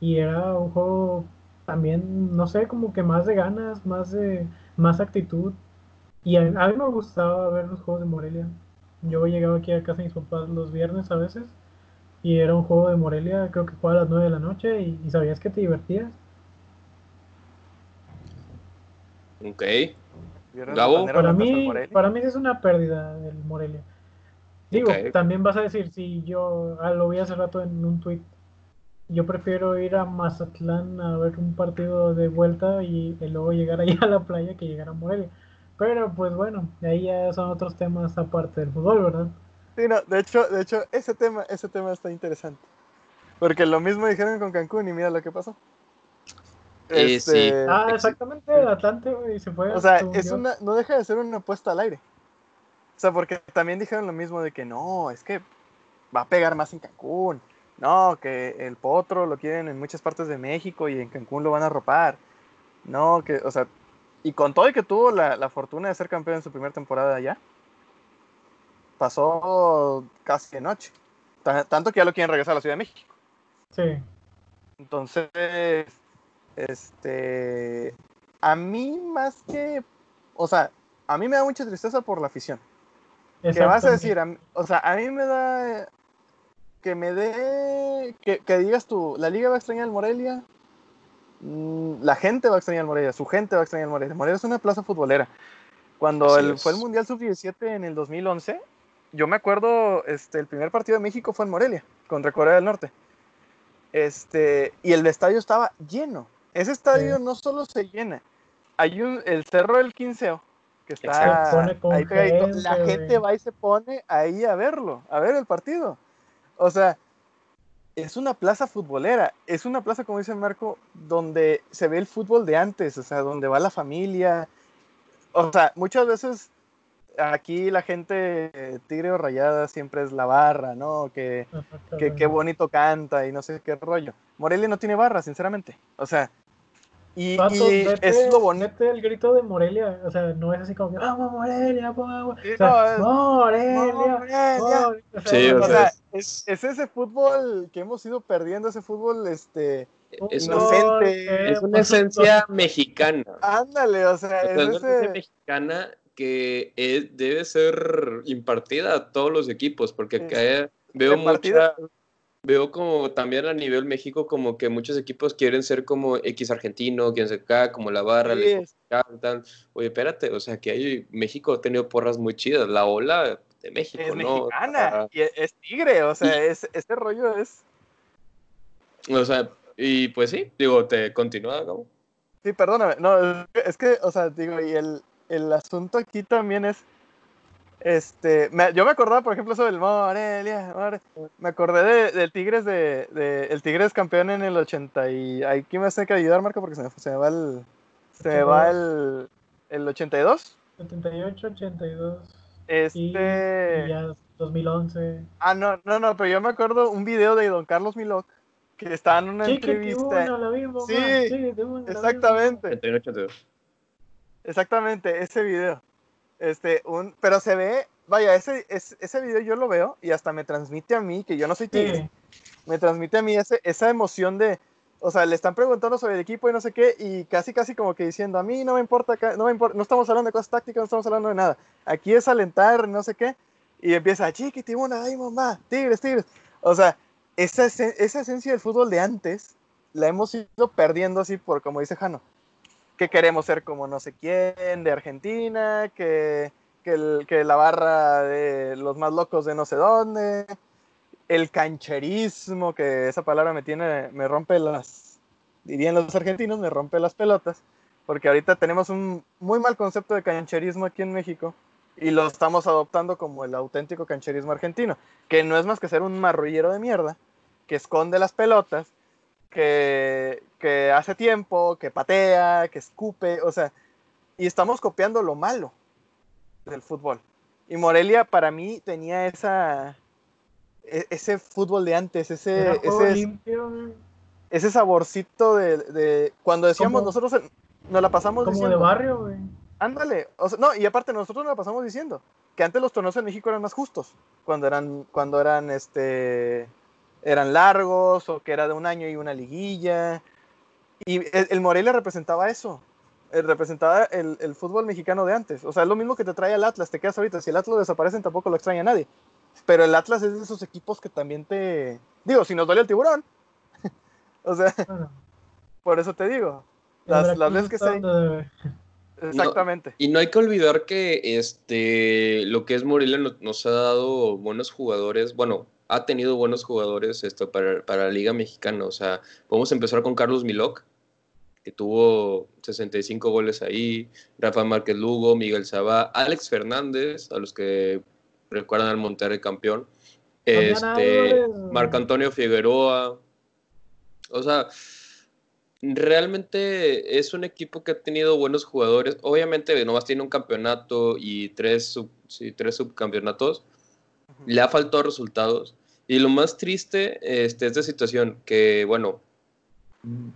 [SPEAKER 2] Y era un juego también, no sé, como que más de ganas, más de más actitud. Y a, mí me gustaba ver los juegos de Morelia. Yo llegaba aquí a casa de mis papás los viernes a veces y era un juego de Morelia, creo que jugaba a las 9 de la noche y, y sabías que te divertías.
[SPEAKER 1] Ok.
[SPEAKER 2] Para mí, para mí es una pérdida el Morelia. Digo, también vas a decir, si yo ah, lo vi hace rato en un tweet, yo prefiero ir a Mazatlán a ver un partido de vuelta y, luego llegar ahí a la playa que llegar a Morelia. Pero pues bueno, ahí ya son otros temas aparte del fútbol, ¿verdad?
[SPEAKER 3] Sí, no, de hecho, de hecho, ese tema, ese tema está interesante. Porque lo mismo dijeron con Cancún y mira lo que pasó.
[SPEAKER 2] Eh, este, Ah, exactamente, Atlante, y se fue.
[SPEAKER 3] O sea, es una, no deja de ser una apuesta al aire. O sea, porque también dijeron lo mismo de que no, es que va a pegar más en Cancún. No, que el potro lo quieren en muchas partes de México y en Cancún lo van a ropar. No, que, o sea, y con todo y que tuvo la, la fortuna de ser campeón en su primera temporada allá, pasó casi de noche. Tanto que ya lo quieren regresar a la Ciudad de México.
[SPEAKER 2] Sí.
[SPEAKER 3] Entonces, este, a mí más que, o sea, a mí me da mucha tristeza por la afición. ¿Qué vas a decir? o sea, a mí me da que me dé, que, que, digas tú, la liga va a extrañar al Morelia, mm, la gente va a extrañar al Morelia, su gente va a extrañar al Morelia. Morelia es una plaza futbolera. Cuando el, fue el Mundial Sub-17 en el 2011, yo me acuerdo, este, el primer partido de México fue en Morelia, contra Corea del Norte. Este, y el estadio estaba lleno. Ese estadio no solo se llena, hay un, el Cerro del Quinceo, que está ahí pegadito. La gente va y se pone ahí a verlo, a ver el partido. O sea, es una plaza futbolera, es una plaza, como dice Marco, donde se ve el fútbol de antes, o sea, donde va la familia. O sea, muchas veces aquí la gente eh, tigre o rayada siempre es la barra, ¿no? Que, qué bonito canta y no sé qué rollo. Morelia no tiene barra, sinceramente. O sea, y, es lo bonito.
[SPEAKER 2] el grito de Morelia, o sea, no es así como que vamos Morelia, vamos. Morelia,
[SPEAKER 3] Morelia. es, ese fútbol que hemos ido perdiendo, ese fútbol este
[SPEAKER 1] es inocente. Es una esencia mexicana.
[SPEAKER 3] Ándale, o sea,
[SPEAKER 1] es, una esencia mexicana que debe ser impartida a todos los equipos, porque veo mucha, veo como también a nivel México como que muchos equipos quieren ser como X argentino, quieren ser acá, como la barra, tal. Oye, espérate, o sea, que hay, México ha tenido porras muy chidas, la ola de México,
[SPEAKER 3] es
[SPEAKER 1] ¿no?
[SPEAKER 3] Mexicana, y es tigre, o sea, es, ese rollo es...
[SPEAKER 1] O sea, y pues sí, digo, te continúa, ¿no?
[SPEAKER 3] Sí, perdóname, no, es que, o sea, digo, y el, el asunto aquí también es, este, yo me acordaba, por ejemplo, eso del Morelia, me acordé del Tigres de, el Tigres campeón en el 80 y aquí me hace que ayudar, Marco, porque se me, se me va el, se me va el, el 82.
[SPEAKER 2] 78, 82.
[SPEAKER 3] Este... Y,
[SPEAKER 2] ya 2011.
[SPEAKER 3] Ah, no, no, no, pero yo me acuerdo un video de Don Carlos Milok que estaba en una entrevista. sí, sí exactamente. 81, 82. Exactamente, ese video. Este, un, pero se ve, vaya, ese, ese video yo lo veo y hasta me transmite a mí, que yo no soy tigre, me transmite a mí ese, esa emoción de, o sea, le están preguntando sobre el equipo y no sé qué, y casi, casi como que diciendo, a mí no me importa, no me importa, no estamos hablando de cosas tácticas, no estamos hablando de nada. Aquí es alentar, no sé qué, y empieza, chiqui, timona, ay, mamá, tigres, tigres. O sea, esa, esa esencia del fútbol de antes la hemos ido perdiendo así por, como dice Jano que queremos ser como no sé quién de Argentina, que, que, la barra de los más locos de no sé dónde, el cancherismo, que esa palabra me tiene, me rompe las, dirían los argentinos, me rompe las pelotas, porque ahorita tenemos un muy mal concepto de cancherismo aquí en México y lo estamos adoptando como el auténtico cancherismo argentino, que no es más que ser un marrullero de mierda, que esconde las pelotas que, hace tiempo, que patea, que escupe, o sea, y estamos copiando lo malo del fútbol. Y Morelia para mí tenía esa e, ese fútbol de antes, ese ese, ese saborcito de, cuando decíamos nosotros nos la pasamos
[SPEAKER 2] como de barrio, güey.
[SPEAKER 3] Ándale, no, y aparte nosotros nos la pasamos diciendo que antes los torneos en México eran más justos, cuando eran cuando eran este eran largos o que era de un año y una liguilla. Y el, Morelia representaba eso, representaba el, fútbol mexicano de antes. O sea, es lo mismo que te trae el Atlas, te quedas ahorita. Si el Atlas desaparece, tampoco lo extraña nadie. Pero el Atlas es de esos equipos que también te. Digo, si nos duele el tiburón. o sea, por eso te digo. Las, las veces que se. Exactamente.
[SPEAKER 1] y no hay que olvidar que este lo que es Morelia nos ha dado buenos jugadores. Bueno, ha tenido buenos jugadores esto para, la Liga Mexicana. O sea, podemos empezar con Carlos Milok, que tuvo 65 goles ahí, Rafa Márquez Lugo, Miguel Sabá, Alex Fernández, a los que recuerdan al Monterrey campeón. Este, Marco Antonio Figueroa. O sea, realmente es un equipo que ha tenido buenos jugadores. Obviamente, nomás tiene un campeonato y tres, tres subcampeonatos. Le ha faltado resultados. Y lo más triste este, es de situación que, bueno,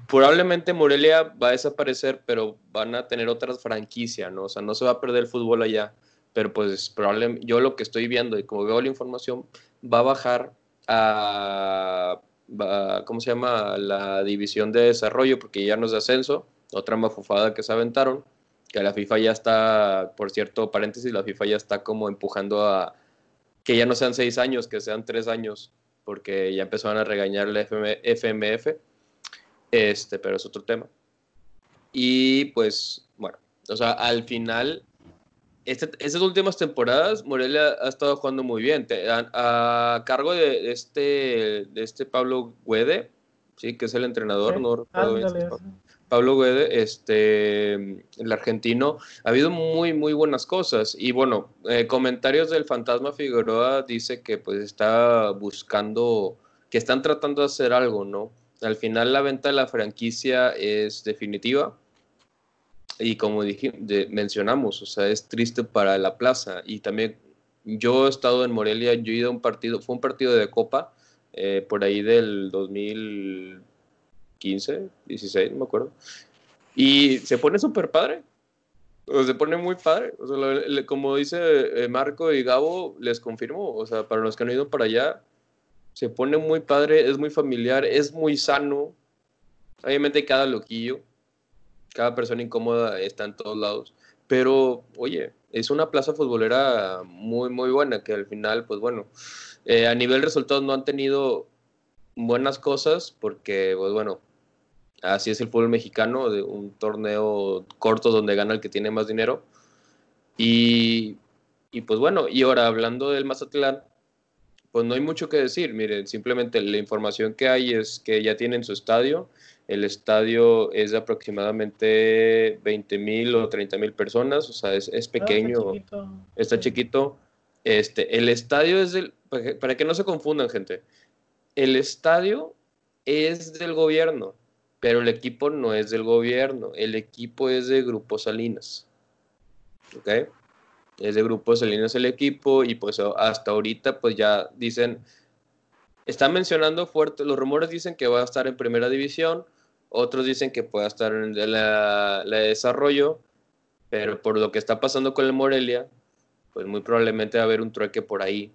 [SPEAKER 1] probablemente Morelia va a desaparecer, pero van a tener otras franquicias, ¿no? O sea, no se va a perder el fútbol allá, pero pues probablemente yo lo que estoy viendo y como veo la información, va a bajar a, ¿cómo se llama? La división de desarrollo, porque ya no es de ascenso, otra mafufada que se aventaron, que la FIFA ya está, por cierto, paréntesis, la FIFA ya está como empujando a que ya no sean seis años, que sean tres años, porque ya empezaron a regañar la FMF este, pero es otro tema. Y pues, bueno, o sea, al final, este, estas últimas temporadas, Morelia ha estado jugando muy bien. a, cargo de, este, de este Pablo Guede, sí, que es el entrenador, no Pablo Guede, este, el argentino, ha habido muy, muy buenas cosas. Y bueno, eh, comentarios del Fantasma Figueroa dice que pues está buscando, que están tratando de hacer algo, ¿no? Al final la venta de la franquicia es definitiva y como dije, mencionamos, o sea, es triste para la plaza y también yo he estado en Morelia, yo he ido a un partido, fue un partido de Copa eh, por ahí del 2015, 16, no me acuerdo, y se pone súper padre, o se pone muy padre, o sea, como dice eh, Marco y Gabo, les confirmo, o sea, para los que han ido para allá, se pone muy padre, es muy familiar, es muy sano. Obviamente cada loquillo, cada persona incómoda está en todos lados. Pero, oye, es una plaza futbolera muy, muy buena, que al final, pues bueno, eh, a nivel resultados no han tenido buenas cosas, porque, pues bueno, así es el fútbol mexicano, de un torneo corto donde gana el que tiene más dinero. Y, y pues bueno, y ahora hablando del Mazatlán, pues no hay mucho que decir. Miren, simplemente la información que hay es que ya tienen su estadio. El estadio es de aproximadamente 20 mil o 30 mil personas, o sea, es, es ah, pequeño, está, chiquito. Este, el estadio es del, para que no se confundan, gente, el estadio es del gobierno, pero el equipo no es del gobierno, el equipo es de Grupo Salinas. ¿Ok? es de Grupo Salinas el equipo y pues hasta ahorita pues ya dicen, están mencionando fuerte, los rumores dicen que va a estar en primera división, otros dicen que puede estar en la, desarrollo, pero por lo que está pasando con el Morelia, pues muy probablemente va a haber un trueque por ahí.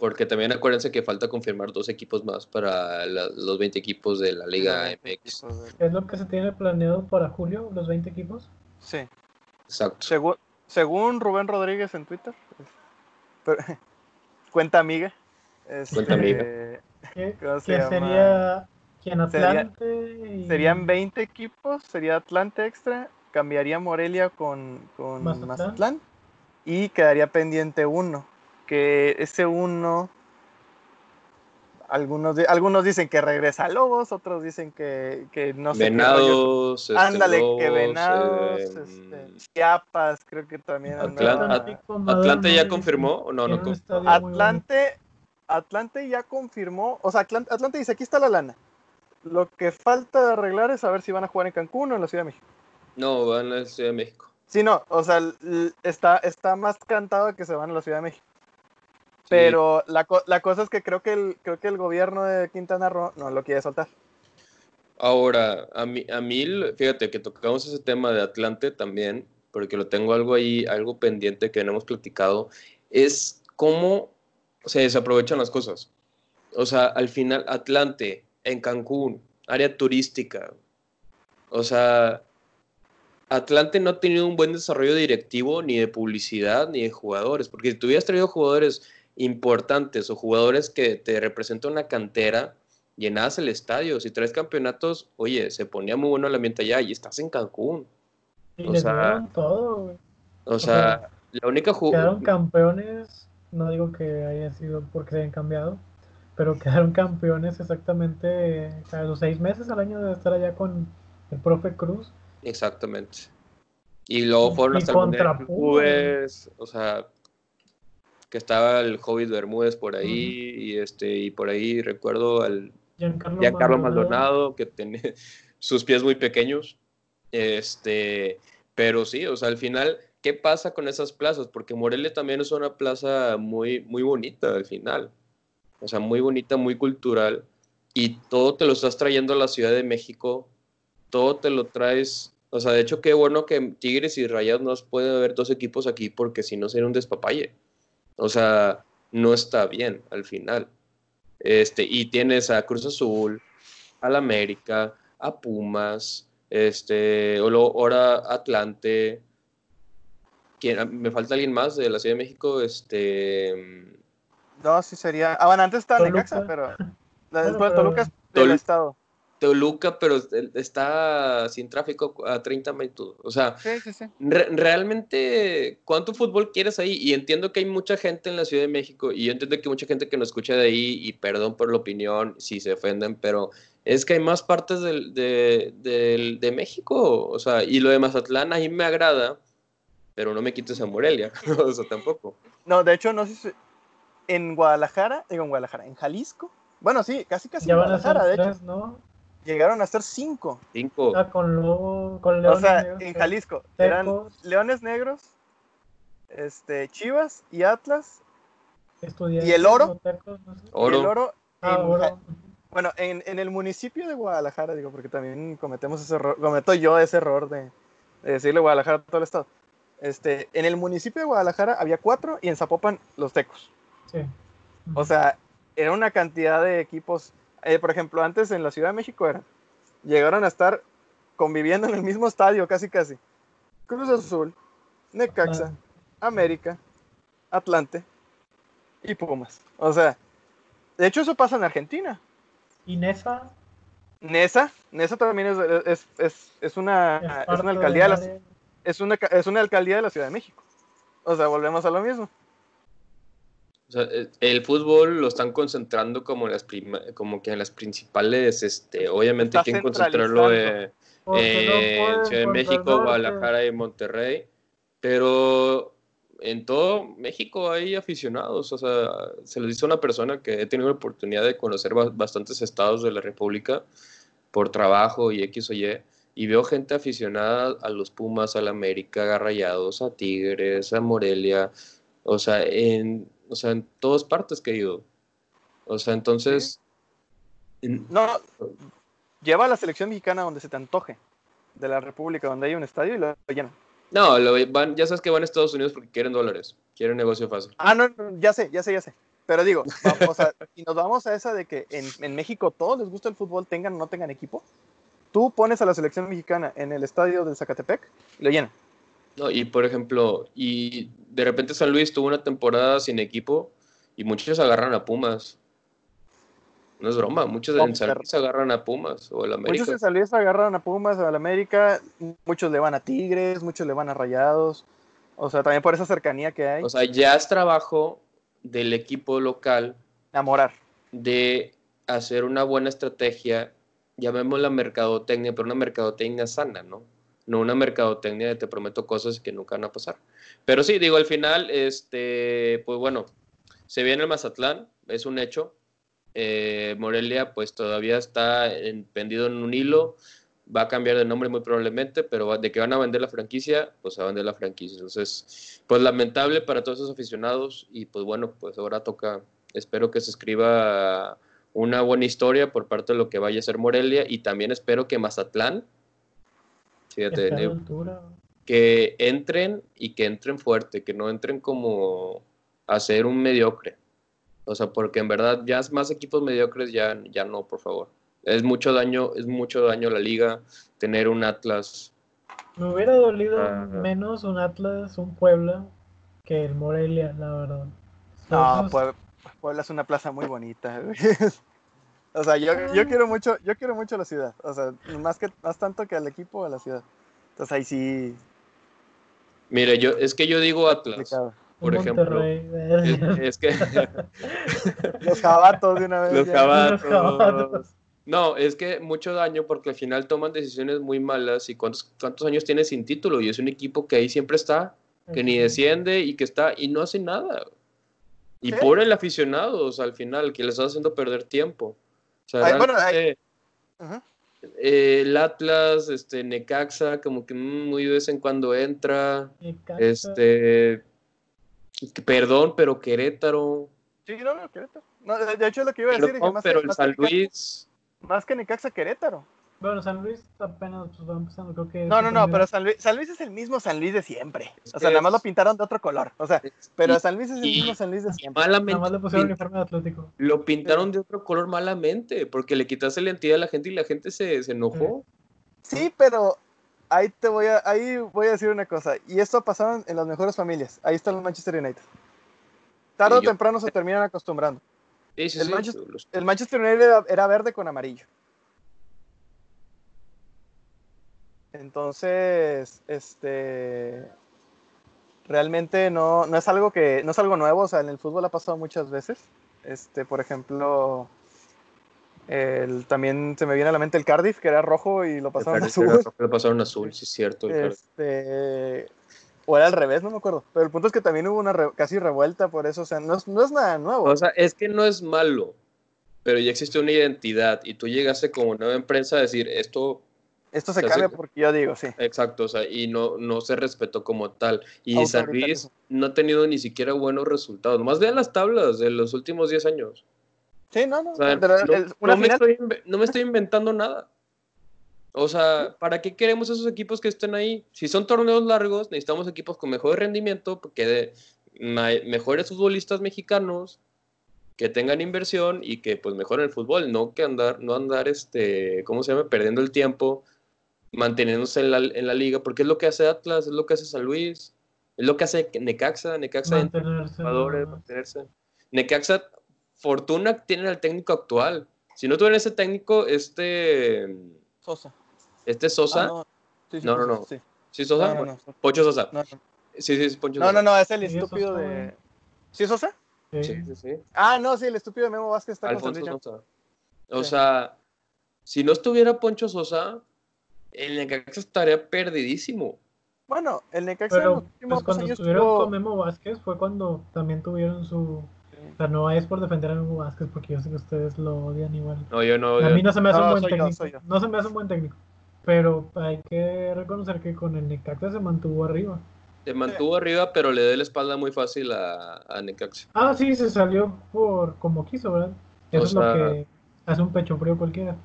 [SPEAKER 1] Porque también acuérdense que falta confirmar dos equipos más para los 20 equipos de la Liga MX.
[SPEAKER 2] ¿Es lo que se tiene planeado para julio, los 20 equipos?
[SPEAKER 3] Sí. Exacto según Rubén Rodríguez en Twitter, cuenta amiga.
[SPEAKER 1] cuenta amiga.
[SPEAKER 2] ¿Qué, sería quien Atlante?
[SPEAKER 3] Serían 20 equipos, sería Atlante extra, cambiaría Morelia con, con Mazatlán. y quedaría pendiente uno, que ese uno algunos, algunos dicen que regresa a Lobos, otros dicen que, que no
[SPEAKER 1] sé. Venados.
[SPEAKER 3] Este, Ándale, que Venados, em, este, Chiapas, creo que también.
[SPEAKER 1] Atlante ya confirmó o no? no
[SPEAKER 3] Atlante, Atlante ya confirmó, o sea, Atlante, Atlante dice, aquí está la lana. Lo que falta de arreglar es saber si van a jugar en Cancún o en la Ciudad de México.
[SPEAKER 1] No, van a la Ciudad de México.
[SPEAKER 3] Sí, no, o sea, está, está más cantado que se van a la Ciudad de México. Pero la, la, cosa es que creo que el, creo que el gobierno de Quintana Roo no lo quiere soltar.
[SPEAKER 1] Ahora, a mí, a mí, fíjate que tocamos ese tema de Atlante también, porque lo tengo algo ahí, algo pendiente que no hemos platicado, es cómo se desaprovechan las cosas. O sea, al final, Atlante, en Cancún, área turística. O sea, Atlante no ha tenido un buen desarrollo directivo, ni de publicidad, ni de jugadores, porque si tuvieras traído jugadores importantes o jugadores que te representan una cantera, llenadas el estadio. Si traes campeonatos, oye, se ponía muy bueno el ambiente allá y estás en Cancún.
[SPEAKER 2] Y o sea, todo,
[SPEAKER 1] O, sea, la única
[SPEAKER 2] jugada. Quedaron campeones, no digo que haya sido porque se hayan cambiado, pero quedaron campeones exactamente a los seis meses al año de estar allá con el profe Cruz.
[SPEAKER 1] Exactamente. Y luego fueron hasta
[SPEAKER 2] contra
[SPEAKER 1] el o sea, que estaba el Hobbit Bermúdez por ahí, y este, y por ahí recuerdo al Giancarlo, Maldonado, que tenía sus pies muy pequeños. Este, pero sí, o sea, al final, ¿qué pasa con esas plazas? Porque Morelia también es una plaza muy, muy bonita al final. O sea, muy bonita, muy cultural. Y todo te lo estás trayendo a la Ciudad de México. Todo te lo traes. O sea, de hecho, qué bueno que Tigres y Rayados no puede haber dos equipos aquí porque si no sería un despapalle. O sea, no está bien al final. Este, y tienes a Cruz Azul, al América, a Pumas, este, o ahora Atlante. ¿Quién? ¿Me falta alguien más de la Ciudad de México? Este.
[SPEAKER 3] No, sí sería. Ah, bueno, antes estaba Necaxa, pero. Después Toluca es del estado.
[SPEAKER 1] Toluca, pero está sin tráfico a 30 minutos. O sea, realmente, ¿cuánto fútbol quieres ahí? Y entiendo que hay mucha gente en la Ciudad de México y yo entiendo que hay mucha gente que nos escucha de ahí y perdón por la opinión si se ofenden, pero es que hay más partes de, de México. O sea, y lo de Mazatlán ahí me agrada, pero no me quites a Morelia. o sea, tampoco.
[SPEAKER 3] No, de hecho, no sé si en Guadalajara, digo en Guadalajara, en Jalisco. Bueno, sí, casi casi en Guadalajara, de hecho. ¿no? Llegaron a ser cinco.
[SPEAKER 1] Cinco.
[SPEAKER 2] Ah, con Lobo, con Leones
[SPEAKER 3] O sea, en Jalisco. Eran Leones Negros, este, Chivas y Atlas. Y el oro.
[SPEAKER 1] oro.
[SPEAKER 3] Y el oro. Ah, bueno, en, en, el municipio de Guadalajara, digo, porque también cometemos ese error, cometo yo ese error de, decirle Guadalajara a todo el estado. Este, en el municipio de Guadalajara había cuatro y en Zapopan los tecos. Sí. O sea, era una cantidad de equipos eh, por ejemplo, antes en la Ciudad de México era, llegaron a estar conviviendo en el mismo estadio casi casi. Cruz Azul, Necaxa, América, Atlante y Pumas. O sea, de hecho eso pasa en Argentina.
[SPEAKER 2] ¿Y Nesa?
[SPEAKER 3] Nesa, Nesa también es, es, es, una, es una alcaldía de la, es una, es una alcaldía de la Ciudad de México. O sea, volvemos a lo mismo.
[SPEAKER 1] O sea, eh, el fútbol lo están concentrando como, las como que en las principales, este, obviamente que concentrarlo en Ciudad de México, Guadalajara y Monterrey, pero en todo México hay aficionados, o sea, se lo dice una persona que he tenido la oportunidad de conocer bastantes estados de la República por trabajo y X o Y, y veo gente aficionada a los Pumas, a la América, a Rayados, a Tigres, a Morelia, o sea, en o sea, en todas partes que he ido. O sea, entonces...
[SPEAKER 3] No, lleva a la selección mexicana donde se te antoje, de la República, donde hay un estadio y lo llenan.
[SPEAKER 1] No, lo, van, ya sabes que van a Estados Unidos porque quieren dólares, quieren negocio fácil.
[SPEAKER 3] Ah, no, ya sé, ya sé, ya sé. Pero digo, vamos a, si nos vamos a esa de que en, en México todos les gusta el fútbol, tengan o no tengan equipo, tú pones a la selección mexicana en el estadio del Zacatepec y lo llenan.
[SPEAKER 1] No, y por ejemplo, y de repente San Luis tuvo una temporada sin equipo y muchos agarran a Pumas. No es broma, muchos en San Luis agarran a Pumas o al América.
[SPEAKER 3] Muchos en San Luis agarran a Pumas o al América, muchos le van a Tigres, muchos le van a Rayados. O sea, también por esa cercanía que hay.
[SPEAKER 1] O sea, ya es trabajo del equipo local.
[SPEAKER 3] Enamorar.
[SPEAKER 1] De hacer una buena estrategia, llamémosla mercadotecnia, pero una mercadotecnia sana, ¿no? No una mercadotecnia de te prometo cosas que nunca van a pasar. Pero sí, digo, al final, este, pues bueno, se viene el Mazatlán, es un hecho. Eh, Morelia, pues todavía está pendido en un hilo, va a cambiar de nombre muy probablemente, pero de que van a vender la franquicia, pues a vender la franquicia. Entonces, pues lamentable para todos esos aficionados y pues bueno, pues ahora toca, espero que se escriba una buena historia por parte de lo que vaya a ser Morelia y también espero que Mazatlán Fíjate, que entren y que entren fuerte, que no entren como a ser un mediocre. O sea, porque en verdad ya más equipos mediocres ya, ya no, por favor. Es mucho daño, es mucho daño a la liga tener un Atlas.
[SPEAKER 2] Me hubiera dolido menos un Atlas, un Puebla, que el Morelia, la verdad.
[SPEAKER 3] No, Puebla es una plaza muy bonita. O sea, yo, yo, quiero mucho, yo quiero mucho la ciudad. O sea, más que más tanto que al equipo a la ciudad. Entonces ahí sí.
[SPEAKER 1] Mire, yo, es que yo digo Atlas. Por ejemplo. Es, que.
[SPEAKER 3] los jabatos de una vez.
[SPEAKER 1] Los jabatos. No, es que mucho daño porque al final toman decisiones muy malas y cuántos, cuántos años tiene sin título y es un equipo que ahí siempre está, que ni desciende y que está y no hace nada. Y por el aficionado, o sea, al final, que les está haciendo perder tiempo. O sea, bueno, eh, el Atlas, este, Necaxa, como que mm, muy de vez en cuando entra. Este, perdón, pero Querétaro.
[SPEAKER 3] Sí, no, no, Querétaro. No, de hecho es lo que iba a decir.
[SPEAKER 1] pero el San Luis.
[SPEAKER 3] Más que Necaxa, Querétaro.
[SPEAKER 2] Bueno, San Luis apenas pues, va empezando, creo que...
[SPEAKER 3] No, no, no, pero San Luis, San Luis es el mismo San Luis de siempre. o sea, nada más lo pintaron de otro color. O sea, pero San Luis es el mismo San Luis de siempre.
[SPEAKER 1] Malamente. Nada más
[SPEAKER 2] le pusieron el uniforme de Atlético.
[SPEAKER 1] Lo pintaron de otro color malamente, porque le quitaste la identidad a la gente y la gente se, se enojó.
[SPEAKER 3] Sí, pero ahí te voy a, ahí voy a decir una cosa. Y esto ha pasado en las mejores familias. Ahí está el Manchester United. Tarde o temprano se terminan acostumbrando. Sí, sí, el, Manchester, el, Manchester, United era verde con amarillo. Entonces, este realmente no, no, es algo que no es algo nuevo, o sea, en el fútbol ha pasado muchas veces. Este, por ejemplo, el, también se me viene a la mente el Cardiff, que era rojo y lo pasaron azul.
[SPEAKER 1] Lo pasaron azul, sí es cierto.
[SPEAKER 3] Este, o era al revés, no me acuerdo. Pero el punto es que también hubo una casi revuelta por eso, o sea, no no es nada nuevo.
[SPEAKER 1] O sea, es que no es malo, pero ya existe una identidad y tú llegaste como nueva empresa a decir, esto
[SPEAKER 3] esto se cambia porque yo digo, sí.
[SPEAKER 1] Exacto, o sea, y no, no se respetó como tal. Y San Luis no ha tenido ni siquiera buenos resultados. Más vean las tablas de los últimos 10 años.
[SPEAKER 3] Sí, no, no.
[SPEAKER 1] no, me estoy, no, me estoy, inventando nada. O sea, ¿para qué queremos esos equipos que estén ahí? Si son torneos largos, necesitamos equipos con mejor rendimiento, que de mejores futbolistas mexicanos, que tengan inversión y que pues mejoren el fútbol, no que andar, no andar este, ¿cómo se llama? Perdiendo el tiempo manteniéndose en la, en la, liga, porque es lo que hace Atlas, es lo que hace San Luis, es lo que hace Necaxa, Necaxa mantenerse, mantenerse. Necaxa, Fortuna tiene al técnico actual. Si no tuviera ese técnico, este
[SPEAKER 3] Sosa.
[SPEAKER 1] Este Sosa. Ah, no. no, no, Sí, Sosa. Poncho Sosa. Sí, sí, es Poncho
[SPEAKER 3] Sosa. No, no, no, es el estúpido de. ¿Sí Sosa? Sí. sí, sí, Ah, no, sí, el estúpido de Memo Vázquez está
[SPEAKER 1] Alfonso Sosa. O sea, si no estuviera Poncho Sosa, el Necaxa estaría perdidísimo.
[SPEAKER 3] Bueno, el Necaxa Pero,
[SPEAKER 2] pues cuando estuvieron con Memo Vázquez fue cuando también tuvieron su... O sea, no es por defender a Memo Vázquez porque yo sé que ustedes lo odian igual.
[SPEAKER 1] No, yo no.
[SPEAKER 2] A mí no se me hace un buen técnico. no se me hace un buen técnico. Pero hay que reconocer que con el Necaxa se mantuvo arriba.
[SPEAKER 1] Se mantuvo arriba, pero le dio la espalda muy fácil a, a Necaxa.
[SPEAKER 2] Ah, sí, se salió por como quiso, ¿verdad? Eso es lo que hace un pecho frío cualquiera.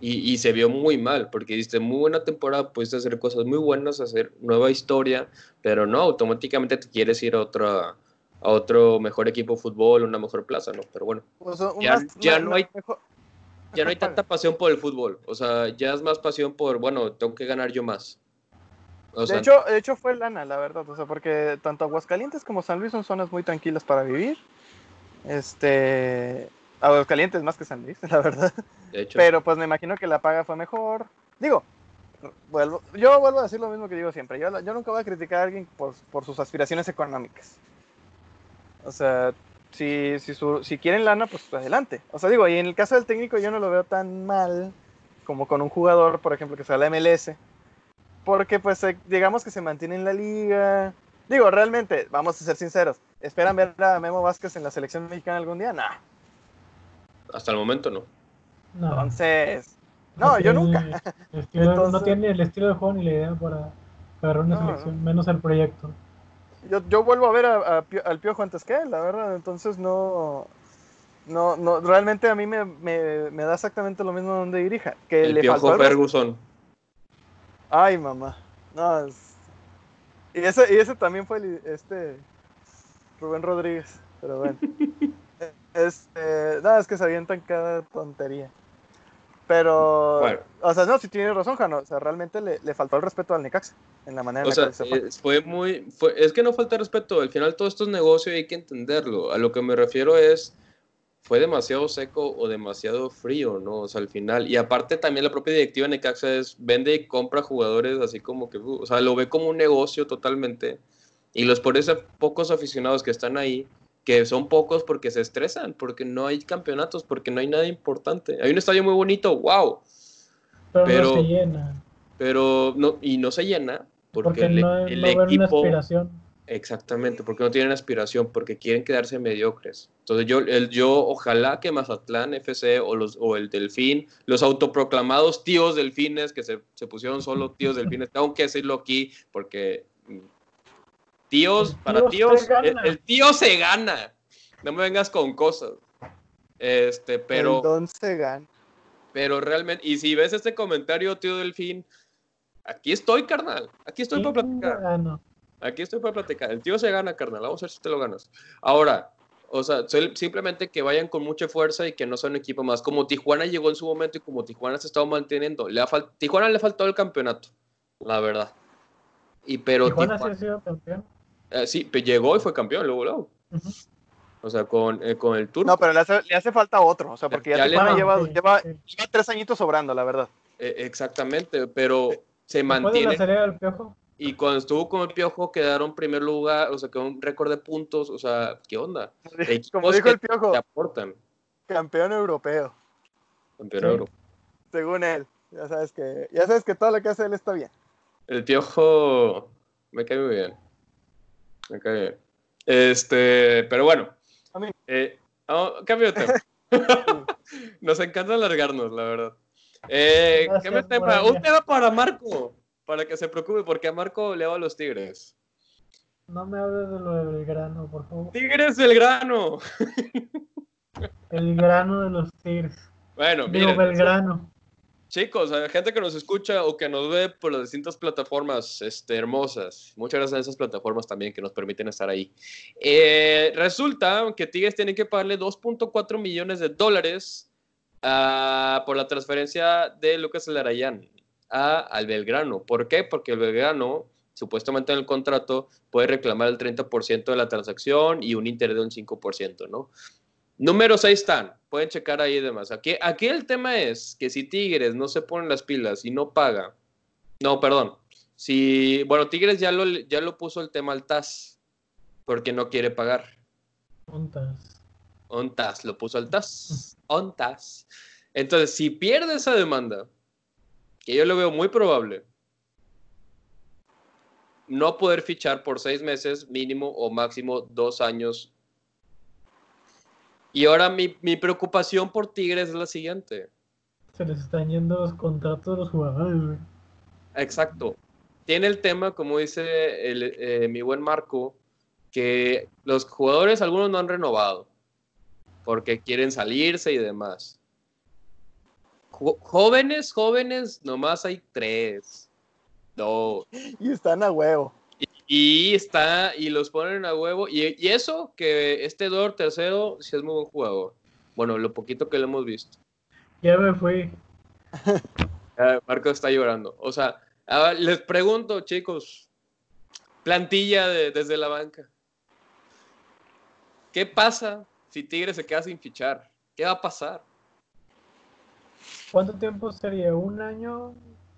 [SPEAKER 1] Y, se vio muy mal, porque diste muy buena temporada, pudiste hacer cosas muy buenas, hacer nueva historia, pero no, automáticamente te quieres ir a otra a otro mejor equipo de fútbol, una mejor plaza, ¿no? Pero bueno, pues, ya, no hay ya no hay tanta pasión por el fútbol, o sea, ya es más pasión por, bueno, tengo que ganar yo más.
[SPEAKER 3] de, hecho, de hecho fue lana, la verdad, o sea, porque tanto Aguascalientes como San Luis son zonas muy tranquilas para vivir. Este, Aguascalientes más que San Luis, la verdad. Pero pues me imagino que la paga fue mejor. Digo, vuelvo, yo vuelvo a decir lo mismo que digo siempre. Yo, yo nunca voy a criticar a alguien por, por, sus aspiraciones económicas. O sea, si, si, si quieren lana, pues adelante. O sea, digo, y en el caso del técnico yo no lo veo tan mal como con un jugador, por ejemplo, que sea la MLS. Porque pues eh, digamos que se mantiene en la liga. Digo, realmente, vamos a ser sinceros, ¿esperan ver a Memo Vázquez en la selección mexicana algún día? Nah.
[SPEAKER 1] Hasta el momento no.
[SPEAKER 3] Entonces, no, yo nunca.
[SPEAKER 2] No tiene el estilo de juego ni la idea para agarrar una selección, menos el proyecto.
[SPEAKER 3] Yo, yo vuelvo a ver a, al Piojo antes que él, la verdad, entonces no, no, no, realmente a mí me, me, me da exactamente lo mismo donde dirija. Que
[SPEAKER 1] el le Piojo Ferguson.
[SPEAKER 3] Ay, mamá. No, y, ese, y ese también fue el, este Rubén Rodríguez, pero bueno. Este, nada, es que se avientan cada tontería. Pero, o sea, no, si tiene razón, Jano. O sea, realmente le, le, faltó el respeto al Necaxa en la manera en la que se
[SPEAKER 1] fue. fue muy. Fue, es que no falta respeto. Al final, todo esto es negocio y hay que entenderlo. A lo que me refiero es. Fue demasiado seco o demasiado frío, ¿no? O sea, al final. Y aparte, también la propia directiva de Necaxa es. Vende y compra jugadores así como que. O sea, lo ve como un negocio totalmente. Y los por pocos aficionados que están ahí que son pocos porque se estresan, porque no hay campeonatos, porque no hay nada importante. Hay un estadio muy bonito, wow.
[SPEAKER 2] Pero, no se llena.
[SPEAKER 1] Pero no, y no se llena porque, el,
[SPEAKER 2] no,
[SPEAKER 1] equipo. Exactamente, porque no tienen aspiración, porque quieren quedarse mediocres. Entonces yo, el, yo ojalá que Mazatlán FC o, los, o el Delfín, los autoproclamados tíos delfines que se, se pusieron solo tíos delfines, tengo que decirlo aquí porque tíos, para tíos, el, tío se gana. No me vengas con cosas. Este, pero...
[SPEAKER 3] El se gana.
[SPEAKER 1] Pero realmente, y si ves este comentario, tío Delfín, aquí estoy, carnal. Aquí estoy para platicar. Aquí estoy para platicar. El tío se gana, carnal. Vamos a ver si te lo ganas. Ahora, o sea, simplemente que vayan con mucha fuerza y que no sea un equipo más. Como Tijuana llegó en su momento y como Tijuana se estado manteniendo. Le ha Tijuana le faltó el campeonato, la verdad. Y pero
[SPEAKER 2] Tijuana, sí ha sido campeón.
[SPEAKER 1] Eh, sí, pero llegó y fue campeón luego, luego. O sea, con, eh, con el tour.
[SPEAKER 3] No, pero le hace, le hace, falta otro. O sea, porque ya, Tijuana lleva, lleva, tres añitos sobrando, la verdad.
[SPEAKER 1] Eh, exactamente, pero se mantiene.
[SPEAKER 2] del piojo?
[SPEAKER 1] Y cuando estuvo con el Piojo quedaron primer lugar, o sea, quedó un récord de puntos, o sea, ¿qué onda?
[SPEAKER 3] Como dijo el Piojo,
[SPEAKER 1] te aportan.
[SPEAKER 3] campeón europeo.
[SPEAKER 1] Campeón europeo.
[SPEAKER 3] Según él, ya sabes que ya sabes que todo lo que hace él está bien.
[SPEAKER 1] El Piojo me cae muy bien. Me cae bien. Este, pero bueno. A mí. Eh, oh, cambio de tema. Nos encanta alargarnos, la verdad. Eh, ¿qué tema? Un tema para Marco para que se preocupe, porque a Marco le va a los Tigres.
[SPEAKER 2] No me hables de lo de Belgrano, por favor.
[SPEAKER 1] ¡Tigres del grano!
[SPEAKER 2] El grano de los Tigres.
[SPEAKER 1] Bueno,
[SPEAKER 2] Digo, Belgrano.
[SPEAKER 1] Chicos, hay gente que nos escucha o que nos ve por las distintas plataformas este, hermosas. Muchas gracias a esas plataformas también que nos permiten estar ahí. Eh, resulta que Tigres tiene que pagarle 2.4 millones de dólares uh, por la transferencia de Lucas Larayán a, al Belgrano. ¿Por qué? Porque el Belgrano, supuestamente en el contrato, puede reclamar el 30% de la transacción y un interés de un 5%, ¿no? Números ahí están, pueden checar ahí demás. Aquí, aquí el tema es que si Tigres no se pone las pilas y no paga, no, perdón, si, bueno, Tigres ya lo, ya lo puso el tema al TAS, porque no quiere pagar.
[SPEAKER 2] ONTAS.
[SPEAKER 1] ONTAS, lo puso al TAS. ONTAS. Entonces, si pierde esa demanda, que yo lo veo muy probable, no poder fichar por seis meses mínimo o máximo dos años. Y ahora mi, preocupación por Tigres es la siguiente.
[SPEAKER 2] Se les están yendo los contratos de los jugadores.
[SPEAKER 1] Exacto. Tiene el tema, como dice eh, mi buen Marco, que los jugadores algunos no han renovado porque quieren salirse y demás jóvenes, jóvenes, nomás hay tres. Dos.
[SPEAKER 3] Y están a huevo.
[SPEAKER 1] Y, está, y los ponen a huevo. Y, eso, que este Dor tercero, sí es muy buen jugador. Bueno, lo poquito que lo hemos visto.
[SPEAKER 2] Ya me fui.
[SPEAKER 1] Marco está llorando. O sea, les pregunto, chicos, plantilla desde la banca. ¿Qué pasa si Tigre se queda sin fichar? ¿Qué va a pasar?
[SPEAKER 2] ¿Cuánto tiempo sería? ¿Un año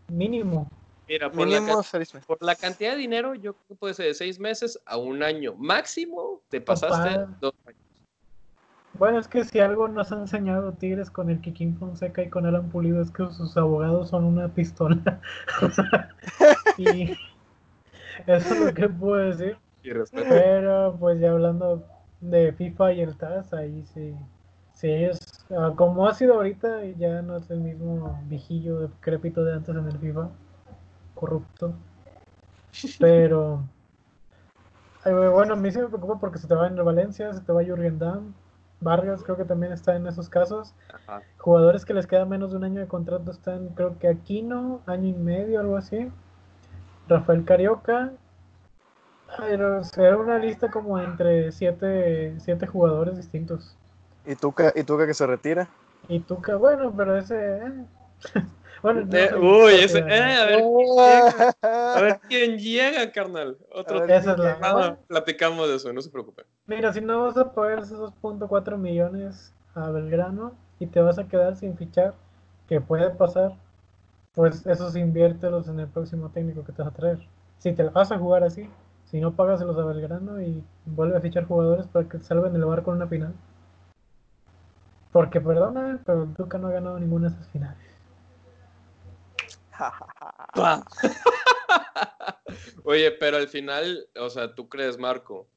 [SPEAKER 2] mínimo?
[SPEAKER 1] Mira, por, la, por la cantidad de dinero, yo creo que puede ser de seis meses a un año. Máximo te pasaste dos años.
[SPEAKER 2] Bueno, es que si algo nos ha enseñado Tigres con el Kikín Fonseca y con Alan Pulido es que sus abogados son una pistola. y eso es lo que puedo decir. Pero pues ya hablando de FIFA y el TAS, ahí sí, sí es Ah, como ha sido ahorita, ya no es el mismo viejillo decrépito de antes en el FIFA, corrupto. Pero, bueno, a mí sí me preocupa porque se te va en Valencia, se te va Jürgen Damm, Vargas creo que también está en esos casos. Jugadores que les queda menos de un año de contrato están, creo que Aquino, año y medio, algo así. Rafael Carioca. Pero será una lista como entre siete, siete jugadores distintos.
[SPEAKER 3] ¿Y Tuca, ¿Y Tuca que se retira?
[SPEAKER 2] Y Tuca, bueno, pero ese... Eh. bueno,
[SPEAKER 1] eh, uy, ese... Eh, a, ver, a, ver, quién llega, carnal. Otro platicamos de eso, no se preocupen.
[SPEAKER 2] Mira, si no vas a pagar esos 2.4 millones a Belgrano y te vas a quedar sin fichar, que puede pasar, pues esos inviértelos en el próximo técnico que te vas a traer. Si te vas a jugar así, si no pagas los a Belgrano y vuelve a fichar jugadores para que salven el barco en una final. Porque perdona, pero Tuca no ha ganado ninguna de esas finales.
[SPEAKER 1] Oye, pero al final, o sea, ¿tú crees, Marco,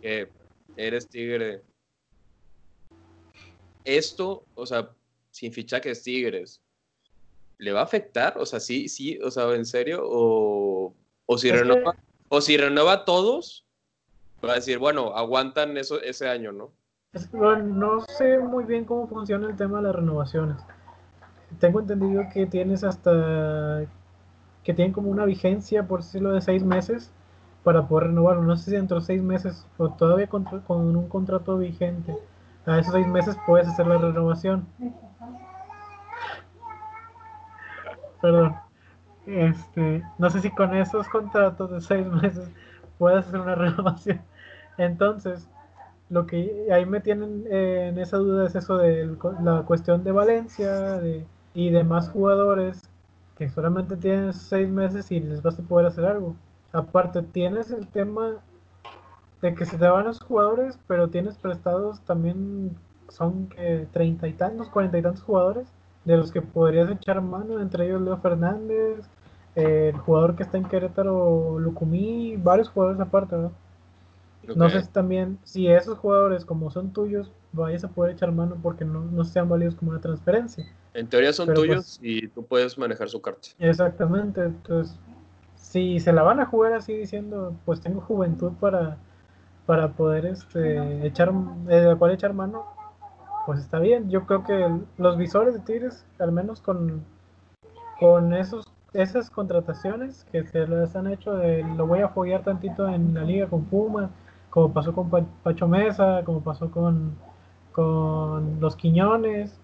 [SPEAKER 1] que eres tigre? Esto, o sea, sin fichajes tigres, ¿le va a afectar? O sea, sí, sí, o sea, ¿en serio? ¿O, o si, renueva, o si a todos? Va a decir, bueno, aguantan eso ese año, ¿no?
[SPEAKER 2] no sé muy bien cómo funciona el tema de las renovaciones. Tengo entendido que tienes hasta que tienen como una vigencia, por decirlo, de seis meses para poder renovarlo. No sé si dentro de seis meses o todavía con, un contrato vigente. A esos seis meses puedes hacer la renovación. Perdón. Este, no sé si con esos contratos de seis meses puedes hacer una renovación. Entonces, lo que ahí me tienen eh, en esa duda es eso de la cuestión de Valencia y de más jugadores que solamente tienen seis meses y les vas a poder hacer algo. Aparte, tienes el tema de que se te van los jugadores, pero tienes prestados también, son treinta y tantos, cuarenta y tantos jugadores, de los que podrías echar mano, entre ellos Leo Fernández, el jugador que está en Querétaro, Lucumí, varios jugadores aparte, ¿no? No sé si también, si esos jugadores como son tuyos, vayas a poder echar mano porque no, no sean válidos como una transferencia.
[SPEAKER 1] En teoría son tuyos pues y tú puedes manejar su carta.
[SPEAKER 2] Exactamente, entonces si se la van a jugar así diciendo, pues tengo juventud para, para poder este, echar, de la cual echar mano, pues está bien. Yo creo que los visores de Tigres, al menos con, con esos esas contrataciones que se les han hecho, de, lo voy a apoyar tantito en la liga con Puma, como pasó con Pacho Mesa, como pasó con, con los Quiñones,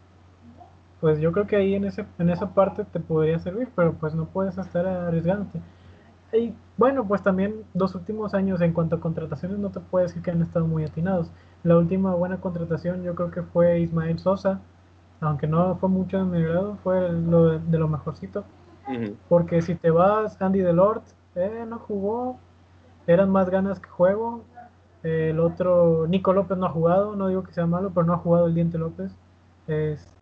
[SPEAKER 2] pues yo creo que ahí en, ese, en esa parte te podría servir, pero pues no puedes estar arriesgándote. Y bueno, pues también los últimos años en cuanto a contrataciones no te puedo decir que han estado muy atinados. La última buena contratación yo creo que fue Ismael Sosa, aunque no fue mucho de mi grado, fue lo de, lo mejorcito. Porque si te vas, Andy Delort, eh, no jugó, eran más ganas que juego. el otro, Nico López no ha jugado, no digo que sea malo, pero no ha jugado el Diente López.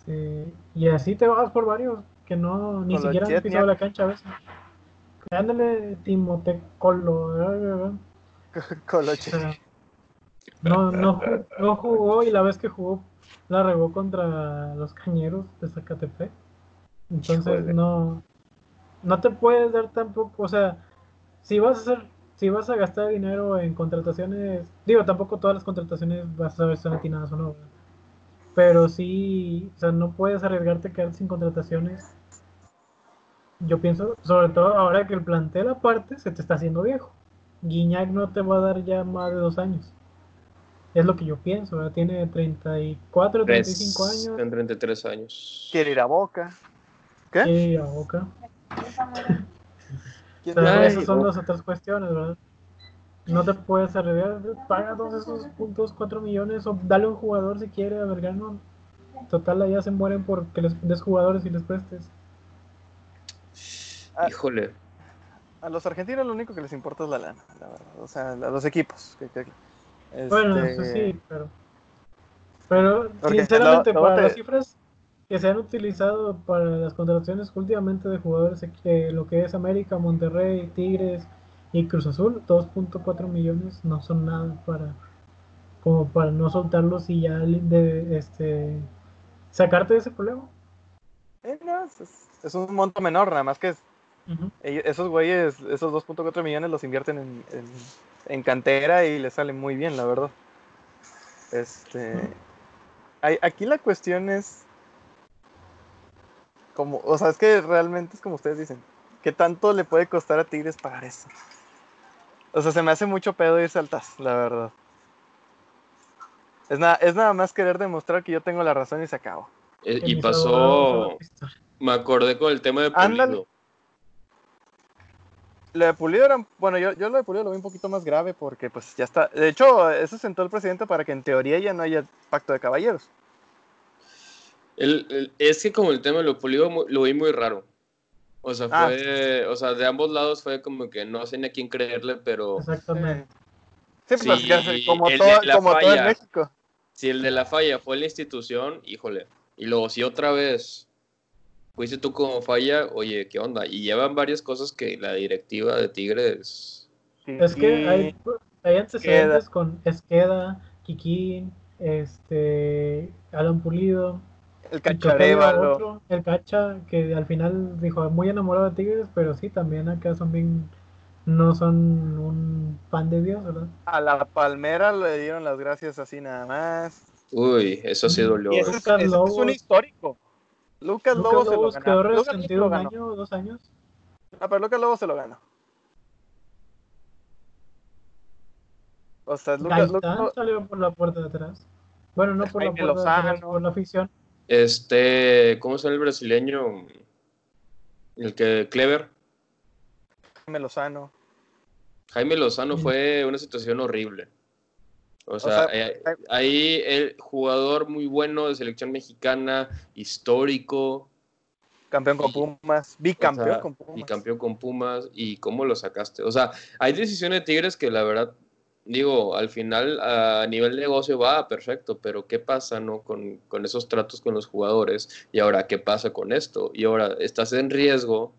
[SPEAKER 2] Este, y así te vas por varios que no ni siquiera han pisado la cancha a veces. Ándale, Timote Colo. Coloche. No, no, no jugó y la vez que jugó la regó contra los cañeros de Zacatepec. Entonces no, no te puedes dar tampoco, o sea, si vas a hacer, si vas a gastar dinero en contrataciones, digo, tampoco todas las contrataciones vas a saber si son atinadas o no, pero sí, o sea, no puedes arriesgarte a quedar sin contrataciones. Yo pienso, sobre todo ahora que el plantel aparte se te está haciendo viejo. Guiñac no te va a dar ya más de dos años. Es lo que yo pienso, ¿verdad? Tiene 34, 35 años.
[SPEAKER 1] Tiene 33 años.
[SPEAKER 3] Quiere ir a Boca.
[SPEAKER 2] ¿Qué? Quiere ir a Boca. esas son las otras cuestiones, ¿verdad? No te puedes arriesgar, paga todos esos puntos, 4 millones, o dale a un jugador si quiere a Vergano. Total, allá se mueren porque les des jugadores y les prestes.
[SPEAKER 1] Ah, Híjole.
[SPEAKER 3] A los argentinos lo único que les importa es la lana, la verdad. O sea, a los equipos.
[SPEAKER 2] Bueno, eso este, sí, pero. Pero, sinceramente, para las cifras que se han utilizado para las contrataciones últimamente de jugadores, que lo que es América, Monterrey, Tigres y Cruz Azul, 2.4 millones no son nada para como para no soltarlos y ya de este sacarte de ese problema.
[SPEAKER 3] Eh, es, un monto menor, nada más que esos güeyes, esos 2.4 millones los invierten en, en, cantera y les sale muy bien, la verdad. Este, aquí la cuestión es como, o sea, es que realmente es como ustedes dicen, ¿qué tanto le puede costar a Tigres pagar eso? O sea, se me hace mucho pedo irse al TAS, la verdad. Es nada, es nada más querer demostrar que yo tengo la razón y se acabó.
[SPEAKER 1] Eh, y pasó, me acordé con el tema de Pulido.
[SPEAKER 3] Lo de Pulido era, bueno, yo, yo lo de Pulido lo vi un poquito más grave porque pues ya está, de hecho, eso sentó el presidente para que en teoría ya no haya pacto de caballeros.
[SPEAKER 1] es que como el tema de lo Pulido lo vi muy raro. O sea, ah. fue, o sea, de ambos lados fue como que no sé ni a quién creerle, pero...
[SPEAKER 2] Exactamente.
[SPEAKER 3] Sí, pues, como, todo, como todo en México.
[SPEAKER 1] Si el de la falla fue la institución, híjole. Y luego si otra vez fuiste tú como falla, oye, ¿qué onda? Y llevan varias cosas que la directiva de Tigres...
[SPEAKER 2] Es que hay, hay antecedentes con Esqueda, Kikín, este, Alan Pulido.
[SPEAKER 3] El Cacha
[SPEAKER 2] el Cacha, que al final dijo muy enamorado de Tigres, pero sí, también acá son bien, no son un pan de Dios, ¿verdad?
[SPEAKER 3] A la Palmera le dieron las gracias así nada más.
[SPEAKER 1] Uy, eso sí dolió.
[SPEAKER 3] Y es, es, un histórico. Lucas, Lobo se lo
[SPEAKER 2] ganó. quedó resentido un año o dos años.
[SPEAKER 3] Ah, pero Lucas Lobo se lo ganó. O sea, Lucas,
[SPEAKER 2] Lucas salió por la puerta de atrás. Bueno, no por la puerta de atrás, por la afición.
[SPEAKER 1] Este, ¿cómo se llama el brasileño? El que, Clever.
[SPEAKER 3] Jaime Lozano.
[SPEAKER 1] Jaime Lozano fue una situación horrible. O sea, eh, ahí el jugador muy bueno de selección mexicana, histórico.
[SPEAKER 3] Campeón con Pumas, bicampeón con Pumas.
[SPEAKER 1] Bicampeón con Pumas, ¿y cómo lo sacaste? O sea, hay decisiones de Tigres que la verdad, digo, al final a nivel de negocio va perfecto, pero ¿qué pasa no con, con esos tratos con los jugadores? Y ahora, ¿qué pasa con esto? Y ahora, estás en riesgo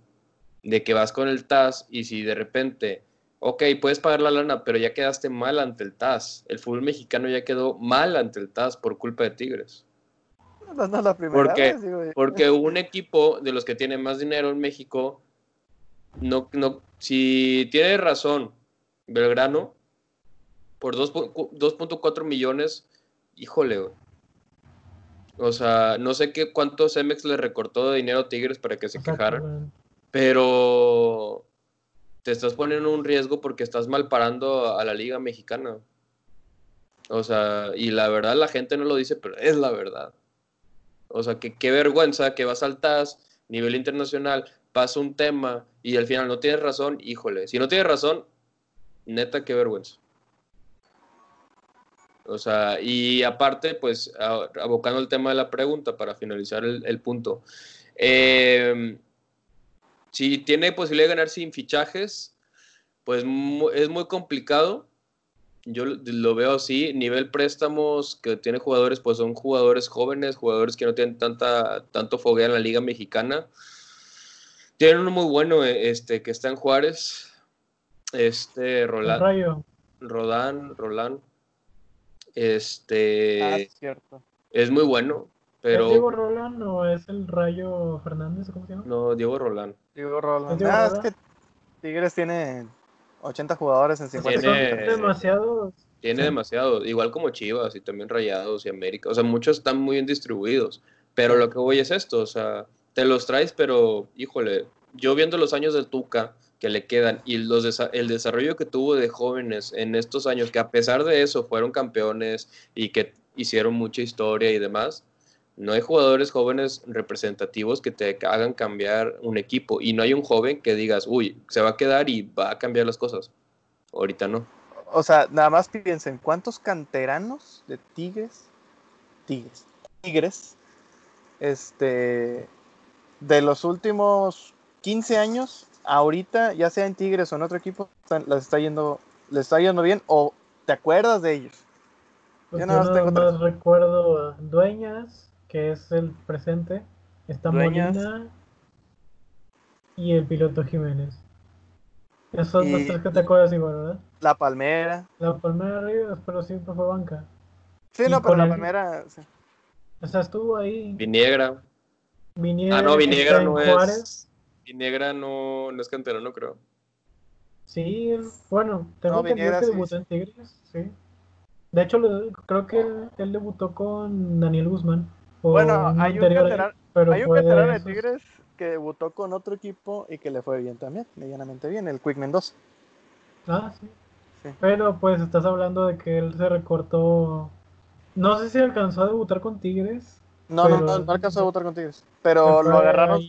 [SPEAKER 1] de que vas con el TAS y si de repente ok, puedes pagar la lana, pero ya quedaste mal ante el TAS. El fútbol mexicano ya quedó mal ante el TAS por culpa de Tigres.
[SPEAKER 3] No, no la primera
[SPEAKER 1] porque,
[SPEAKER 3] vez, digo.
[SPEAKER 1] porque un equipo de los que tiene más dinero en México, no, no, si tiene razón Belgrano, por 2.4 millones, híjole, o sea, no sé qué cuánto Cemex le recortó de dinero a Tigres para que se quejaran, pero te estás poniendo un riesgo porque estás mal parando a la liga mexicana. O sea, y la verdad la gente no lo dice, pero es la verdad. O sea, que qué vergüenza que vas al TAS, nivel internacional, pasa un tema y al final no tienes razón, híjole. Si no tienes razón, neta, qué vergüenza. O sea, y aparte, pues, abocando el tema de la pregunta para finalizar el, el punto. Eh, si tiene posibilidad de ganar sin fichajes, pues es muy complicado. Yo lo veo así. Nivel préstamos que tiene jugadores, pues son jugadores jóvenes, jugadores que no tienen tanta, tanto fogueo en la Liga Mexicana. Tienen uno muy bueno, eh, este, que está en Juárez. Este, Roland. Rodán, Roland. Este.
[SPEAKER 3] Ah, cierto.
[SPEAKER 1] Es muy bueno. Pero...
[SPEAKER 2] ¿Es Diego Roland o es el Rayo Fernández? ¿Cómo se llama?
[SPEAKER 1] No, Diego Roland.
[SPEAKER 3] Diego Roland. Ah, es que Tigres tiene 80 jugadores en 50
[SPEAKER 2] Tiene demasiados.
[SPEAKER 1] Tiene demasiados, igual como Chivas y también Rayados y América. O sea, muchos están muy bien distribuidos. Pero lo que voy es esto, o sea, te los traes, pero híjole, yo viendo los años del Tuca que le quedan y los el desarrollo que tuvo de jóvenes en estos años, que a pesar de eso fueron campeones y que hicieron mucha historia y demás, no hay jugadores jóvenes representativos que te hagan cambiar un equipo y no hay un joven que digas, uy, se va a quedar y va a cambiar las cosas. Ahorita no.
[SPEAKER 3] O sea, nada más piensen, ¿cuántos canteranos de Tigres, Tigres, Tigres, este, de los últimos 15 años, ahorita, ya sea en Tigres o en otro equipo, las está yendo, les está yendo bien o te acuerdas de ellos?
[SPEAKER 2] Pues yo nada más, recuerdo a Dueñas, que es el presente, está Molina y el piloto Jiménez. Esos son los tres que te acuerdas igual, ¿verdad?
[SPEAKER 3] La Palmera.
[SPEAKER 2] La Palmera arriba, pero siempre fue banca.
[SPEAKER 3] Sí, no, pero la Palmera...
[SPEAKER 2] O sea, estuvo ahí.
[SPEAKER 1] Viniegra.
[SPEAKER 2] Viniegra
[SPEAKER 1] ah, no, Viniegra no es... Viniegra no, no es canterano, creo.
[SPEAKER 2] Sí, bueno, tengo que entendido que debutó en Tigres, sí. De hecho, creo que él, él, debutó con Daniel Guzmán.
[SPEAKER 3] Bueno, hay un, veterano, hay un veterano de Tigres que debutó con otro equipo y que le fue bien también, medianamente bien, el Quick Mendoza.
[SPEAKER 2] Ah, sí. Pero pues estás hablando de que él se recortó. No sé si alcanzó a debutar con Tigres.
[SPEAKER 3] No, no, no, alcanzó a debutar con Tigres. Pero lo agarraron.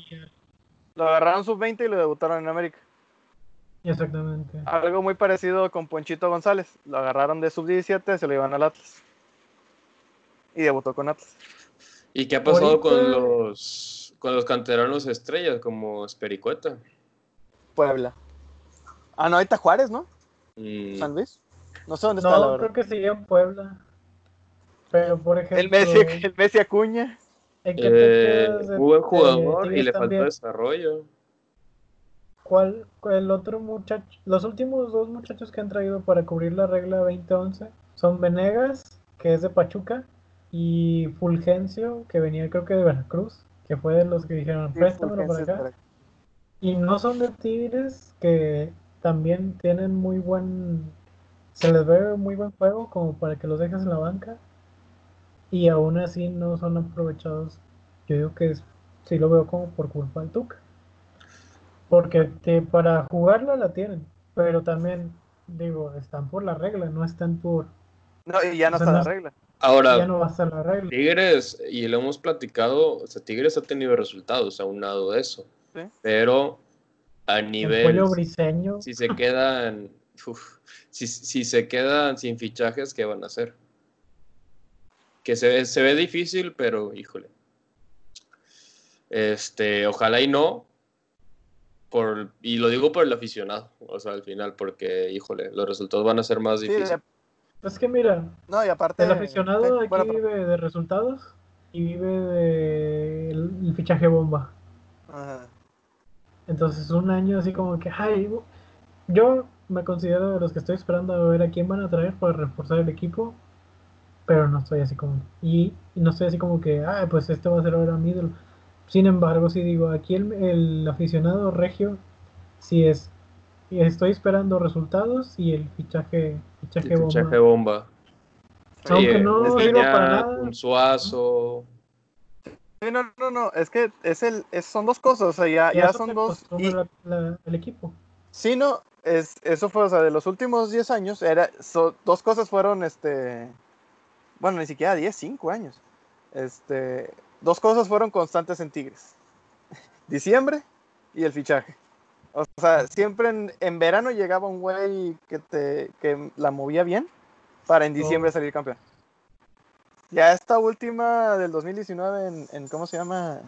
[SPEAKER 3] Lo agarraron sub-20 y lo debutaron en América.
[SPEAKER 2] Exactamente.
[SPEAKER 3] Algo muy parecido con Ponchito González. Lo agarraron de sub-17, se lo iban al Atlas. Y debutó con Atlas.
[SPEAKER 1] ¿Y qué ha pasado con los con los canteranos estrellas como Espericueta?
[SPEAKER 3] Puebla. Ah, no, ahí está Juárez, ¿no? Mm. San Luis. No sé dónde
[SPEAKER 2] está
[SPEAKER 3] la
[SPEAKER 2] verdad. creo que sigue en Puebla. Pero por ejemplo.
[SPEAKER 3] El Messi, el Messi Acuña.
[SPEAKER 1] Eh, muy buen jugador y le faltó desarrollo.
[SPEAKER 2] ¿Cuál, el otro muchacho? Los últimos dos muchachos que han traído para cubrir la regla 2011 son Venegas, que es de Pachuca, y Fulgencio, que venía creo que de Veracruz, que fue de los que dijeron, préstamelo para acá. Y no son de Tigres, que también tienen muy buen, se les ve muy buen juego como para que los dejes en la banca. Y aún así no son aprovechados. Yo digo que sí lo veo como por culpa del Tuca. Porque para jugarla la tienen, pero también, digo, están por la regla, no están por...
[SPEAKER 3] No, y ya no está la regla.
[SPEAKER 1] Ahora, ya no va a estar la regla. Tigres, y lo hemos platicado, o sea, Tigres ha tenido resultados a un lado de eso. Pero a nivel...
[SPEAKER 2] briseño.
[SPEAKER 1] Si se quedan... si, si, se quedan sin fichajes, ¿qué van a hacer? Que se, se ve difícil, pero híjole. Este, ojalá y no, por, y lo digo por el aficionado, o sea, al final, porque, híjole, los resultados van a ser más difíciles.
[SPEAKER 2] es que mira,
[SPEAKER 3] no, y aparte,
[SPEAKER 2] el aficionado aquí vive de resultados y vive del de fichaje bomba. Entonces, un año así como que, ay, yo me considero de los que estoy esperando a ver a quién van a traer para reforzar el equipo, pero no estoy así como, y, no estoy así como que, ay, pues este va a ser ahora mi ídolo sin embargo, si digo, aquí el, aficionado regio, si es, estoy esperando resultados y el fichaje, fichaje,
[SPEAKER 1] bomba. Fichaje bomba.
[SPEAKER 2] Aunque no sirva para nada.
[SPEAKER 1] Un suazo.
[SPEAKER 3] no, no, no, es que es el, son dos cosas, o sea, ya, ya son dos.
[SPEAKER 2] Y, el equipo.
[SPEAKER 3] Sí, no, es, eso fue, o sea, de los últimos 10 años, era, dos cosas fueron, este, bueno, ni siquiera 10, 5 años. Este, dos cosas fueron constantes en Tigres. Diciembre y el fichaje. O sea, siempre en, verano llegaba un güey que, te, que la movía bien para en diciembre salir campeón. Ya esta última del 2019 en, ¿cómo se llama?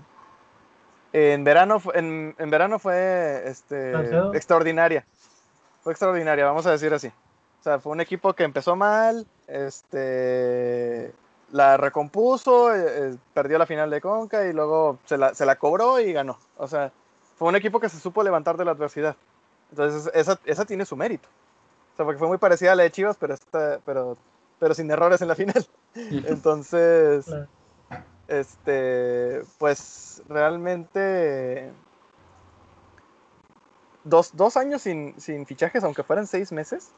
[SPEAKER 3] En verano, en, en verano fue este, extraordinaria. Fue extraordinaria, vamos a decir así. O sea, fue un equipo que empezó mal, este, la recompuso, eh, eh, perdió la final de Conca y luego se la, se la, cobró y ganó. O sea, fue un equipo que se supo levantar de la adversidad. Entonces, esa, esa tiene su mérito. O sea, porque fue muy parecida a la de Chivas, pero, pero, pero sin errores en la final. Entonces, este, pues realmente dos, dos años sin, sin fichajes, aunque fueran seis meses,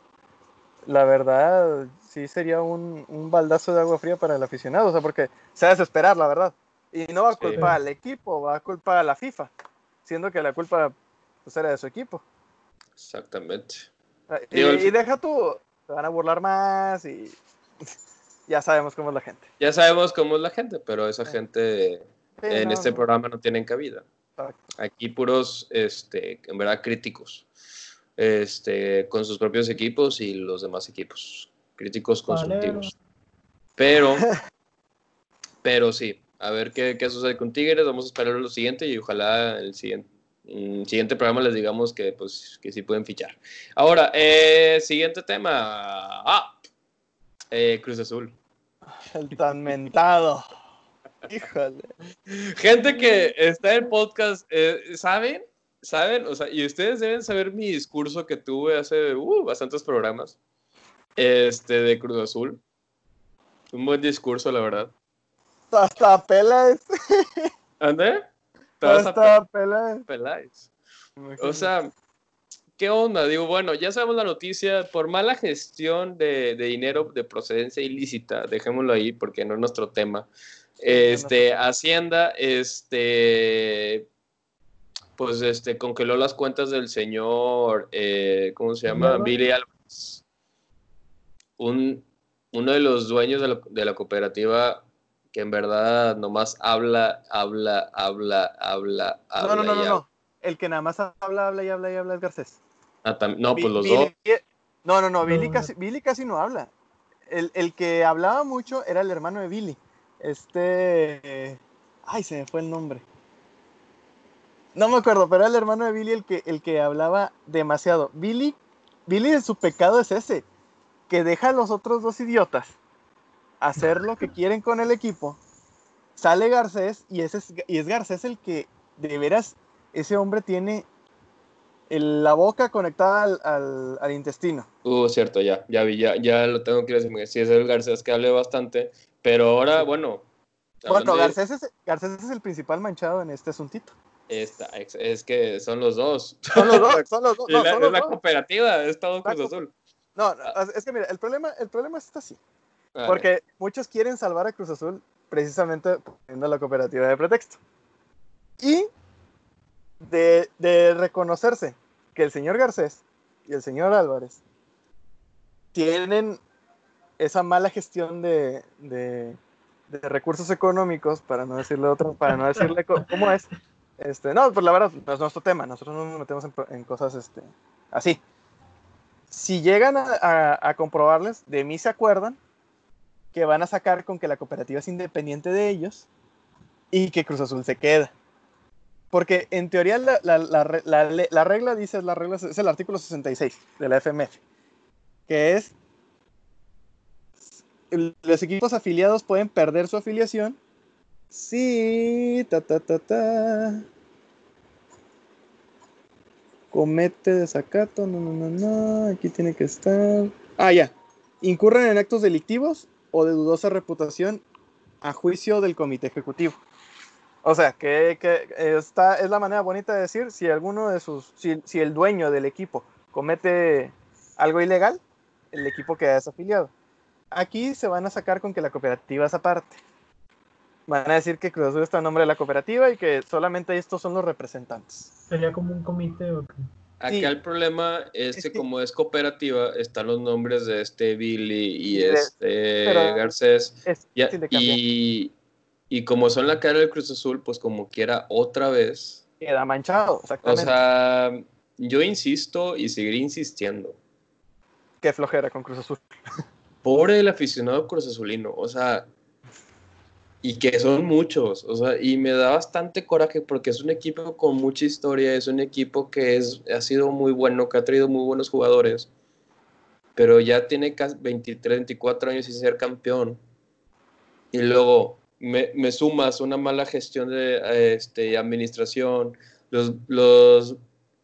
[SPEAKER 3] la verdad, sí sería un, un, baldazo de agua fría para el aficionado, o sea, porque se va a desesperar, la verdad. Y no va a culpar al equipo, va a culpar a la FIFA, siendo que la culpa pues, era de su equipo.
[SPEAKER 1] Exactamente.
[SPEAKER 3] Ah, y, deja tú, se van a burlar más y ya sabemos cómo es la gente.
[SPEAKER 1] Ya sabemos cómo es la gente, pero esa gente en este programa no tienen cabida. Aquí puros, este, en verdad, críticos este, con sus propios equipos y los demás equipos. Críticos constructivos. Pero, pero sí, a ver qué, qué, sucede con Tigres. Vamos a esperar lo siguiente y ojalá el siguiente, el siguiente programa les digamos que, pues, que sí pueden fichar. Ahora, eh, siguiente tema. Ah, eh, Cruz Azul.
[SPEAKER 3] El tan mentado. Híjole.
[SPEAKER 1] Gente que está en el podcast, eh, ¿saben? ¿Saben? O sea, y ustedes deben saber mi discurso que tuve hace uh, bastantes programas este, de Cruz Azul. Un buen discurso, la verdad.
[SPEAKER 3] Hasta Peláez.
[SPEAKER 1] ¿Ande?
[SPEAKER 3] Hasta Peláez.
[SPEAKER 1] Peláez. O sea, ¿qué onda? Digo, bueno, ya sabemos la noticia. Por mala gestión de, de dinero de procedencia ilícita, dejémoslo ahí porque no es nuestro tema. Este, Hacienda, este, pues este, congeló las cuentas del señor, eh, ¿cómo se llama? Billy Álvarez. Un, uno de los dueños de la, cooperativa que en verdad nomás habla, habla, habla, habla, habla.
[SPEAKER 3] No, no, no, no, El que nada más habla, habla y habla y habla es Garcés.
[SPEAKER 1] Ah, no, pues los dos.
[SPEAKER 3] No, no, no, Billy casi, Billy casi no habla. El, el, que hablaba mucho era el hermano de Billy. Este. Ay, se me fue el nombre. No me acuerdo, pero era el hermano de Billy el que, el que hablaba demasiado. Billy, Billy, su pecado es ese, que deja a los otros dos idiotas hacer lo que quieren con el equipo, sale Garcés y, ese es, y es Garcés el que de veras, ese hombre tiene la boca conectada al, al, intestino.
[SPEAKER 1] Uh, cierto, ya, ya vi, ya, ya lo tengo que decir. Sí, es el Garcés que hable bastante, pero ahora, bueno.
[SPEAKER 3] Bueno, Garcés, es, Garcés es el principal manchado en este asuntito.
[SPEAKER 1] Esta, es que son los dos.
[SPEAKER 3] Son los dos, son los dos.
[SPEAKER 1] No, la, es la cooperativa, es todo Cruz Azul.
[SPEAKER 3] No, ah. es que mira, el problema, el problema está así. Porque muchos quieren salvar a Cruz Azul precisamente poniendo la cooperativa de pretexto. Y de, de, reconocerse que el señor Garcés y el señor Álvarez tienen esa mala gestión de, de, de recursos económicos, para no decirle otro, para no decirle cómo es, este, no, pues la verdad, no es nuestro tema. Nosotros no nos metemos en, cosas este, así. Si llegan a, comprobarles, de mí se acuerdan que van a sacar con que la cooperativa es independiente de ellos y que Cruz Azul se queda. Porque en teoría la, regla dice, la regla es el artículo 66 de la FMF, que es los equipos afiliados pueden perder su afiliación Sí, ta ta ta ta. Comete desacato, no, no, no, no, aquí tiene que estar. Ah, ya. Incurren en actos delictivos o de dudosa reputación a juicio del comité ejecutivo. O sea, que, que esta es la manera bonita de decir si alguno de sus, si, si el dueño del equipo comete algo ilegal, el equipo queda desafiliado. Aquí se van a sacar con que la cooperativa es aparte van a decir que Cruz Azul está en nombre de la cooperativa y que solamente estos son los representantes.
[SPEAKER 2] ¿Sería como un comité o qué?
[SPEAKER 1] Acá el problema es, que, como es cooperativa, están los nombres de este Billy y este Garcés. y, y, como son la cara del Cruz Azul, pues como quiera otra vez.
[SPEAKER 3] Queda manchado, exactamente.
[SPEAKER 1] O sea, yo insisto y seguiré insistiendo.
[SPEAKER 3] Qué flojera con Cruz Azul.
[SPEAKER 1] Pobre el aficionado Cruz Azulino. O sea, y que son muchos, o sea, y me da bastante coraje porque es un equipo con mucha historia, es un equipo que es, ha sido muy bueno, que ha traído muy buenos jugadores, pero ya tiene casi 23, 24 años y ser campeón. Y luego me, me sumas una mala gestión de este, administración, los, los,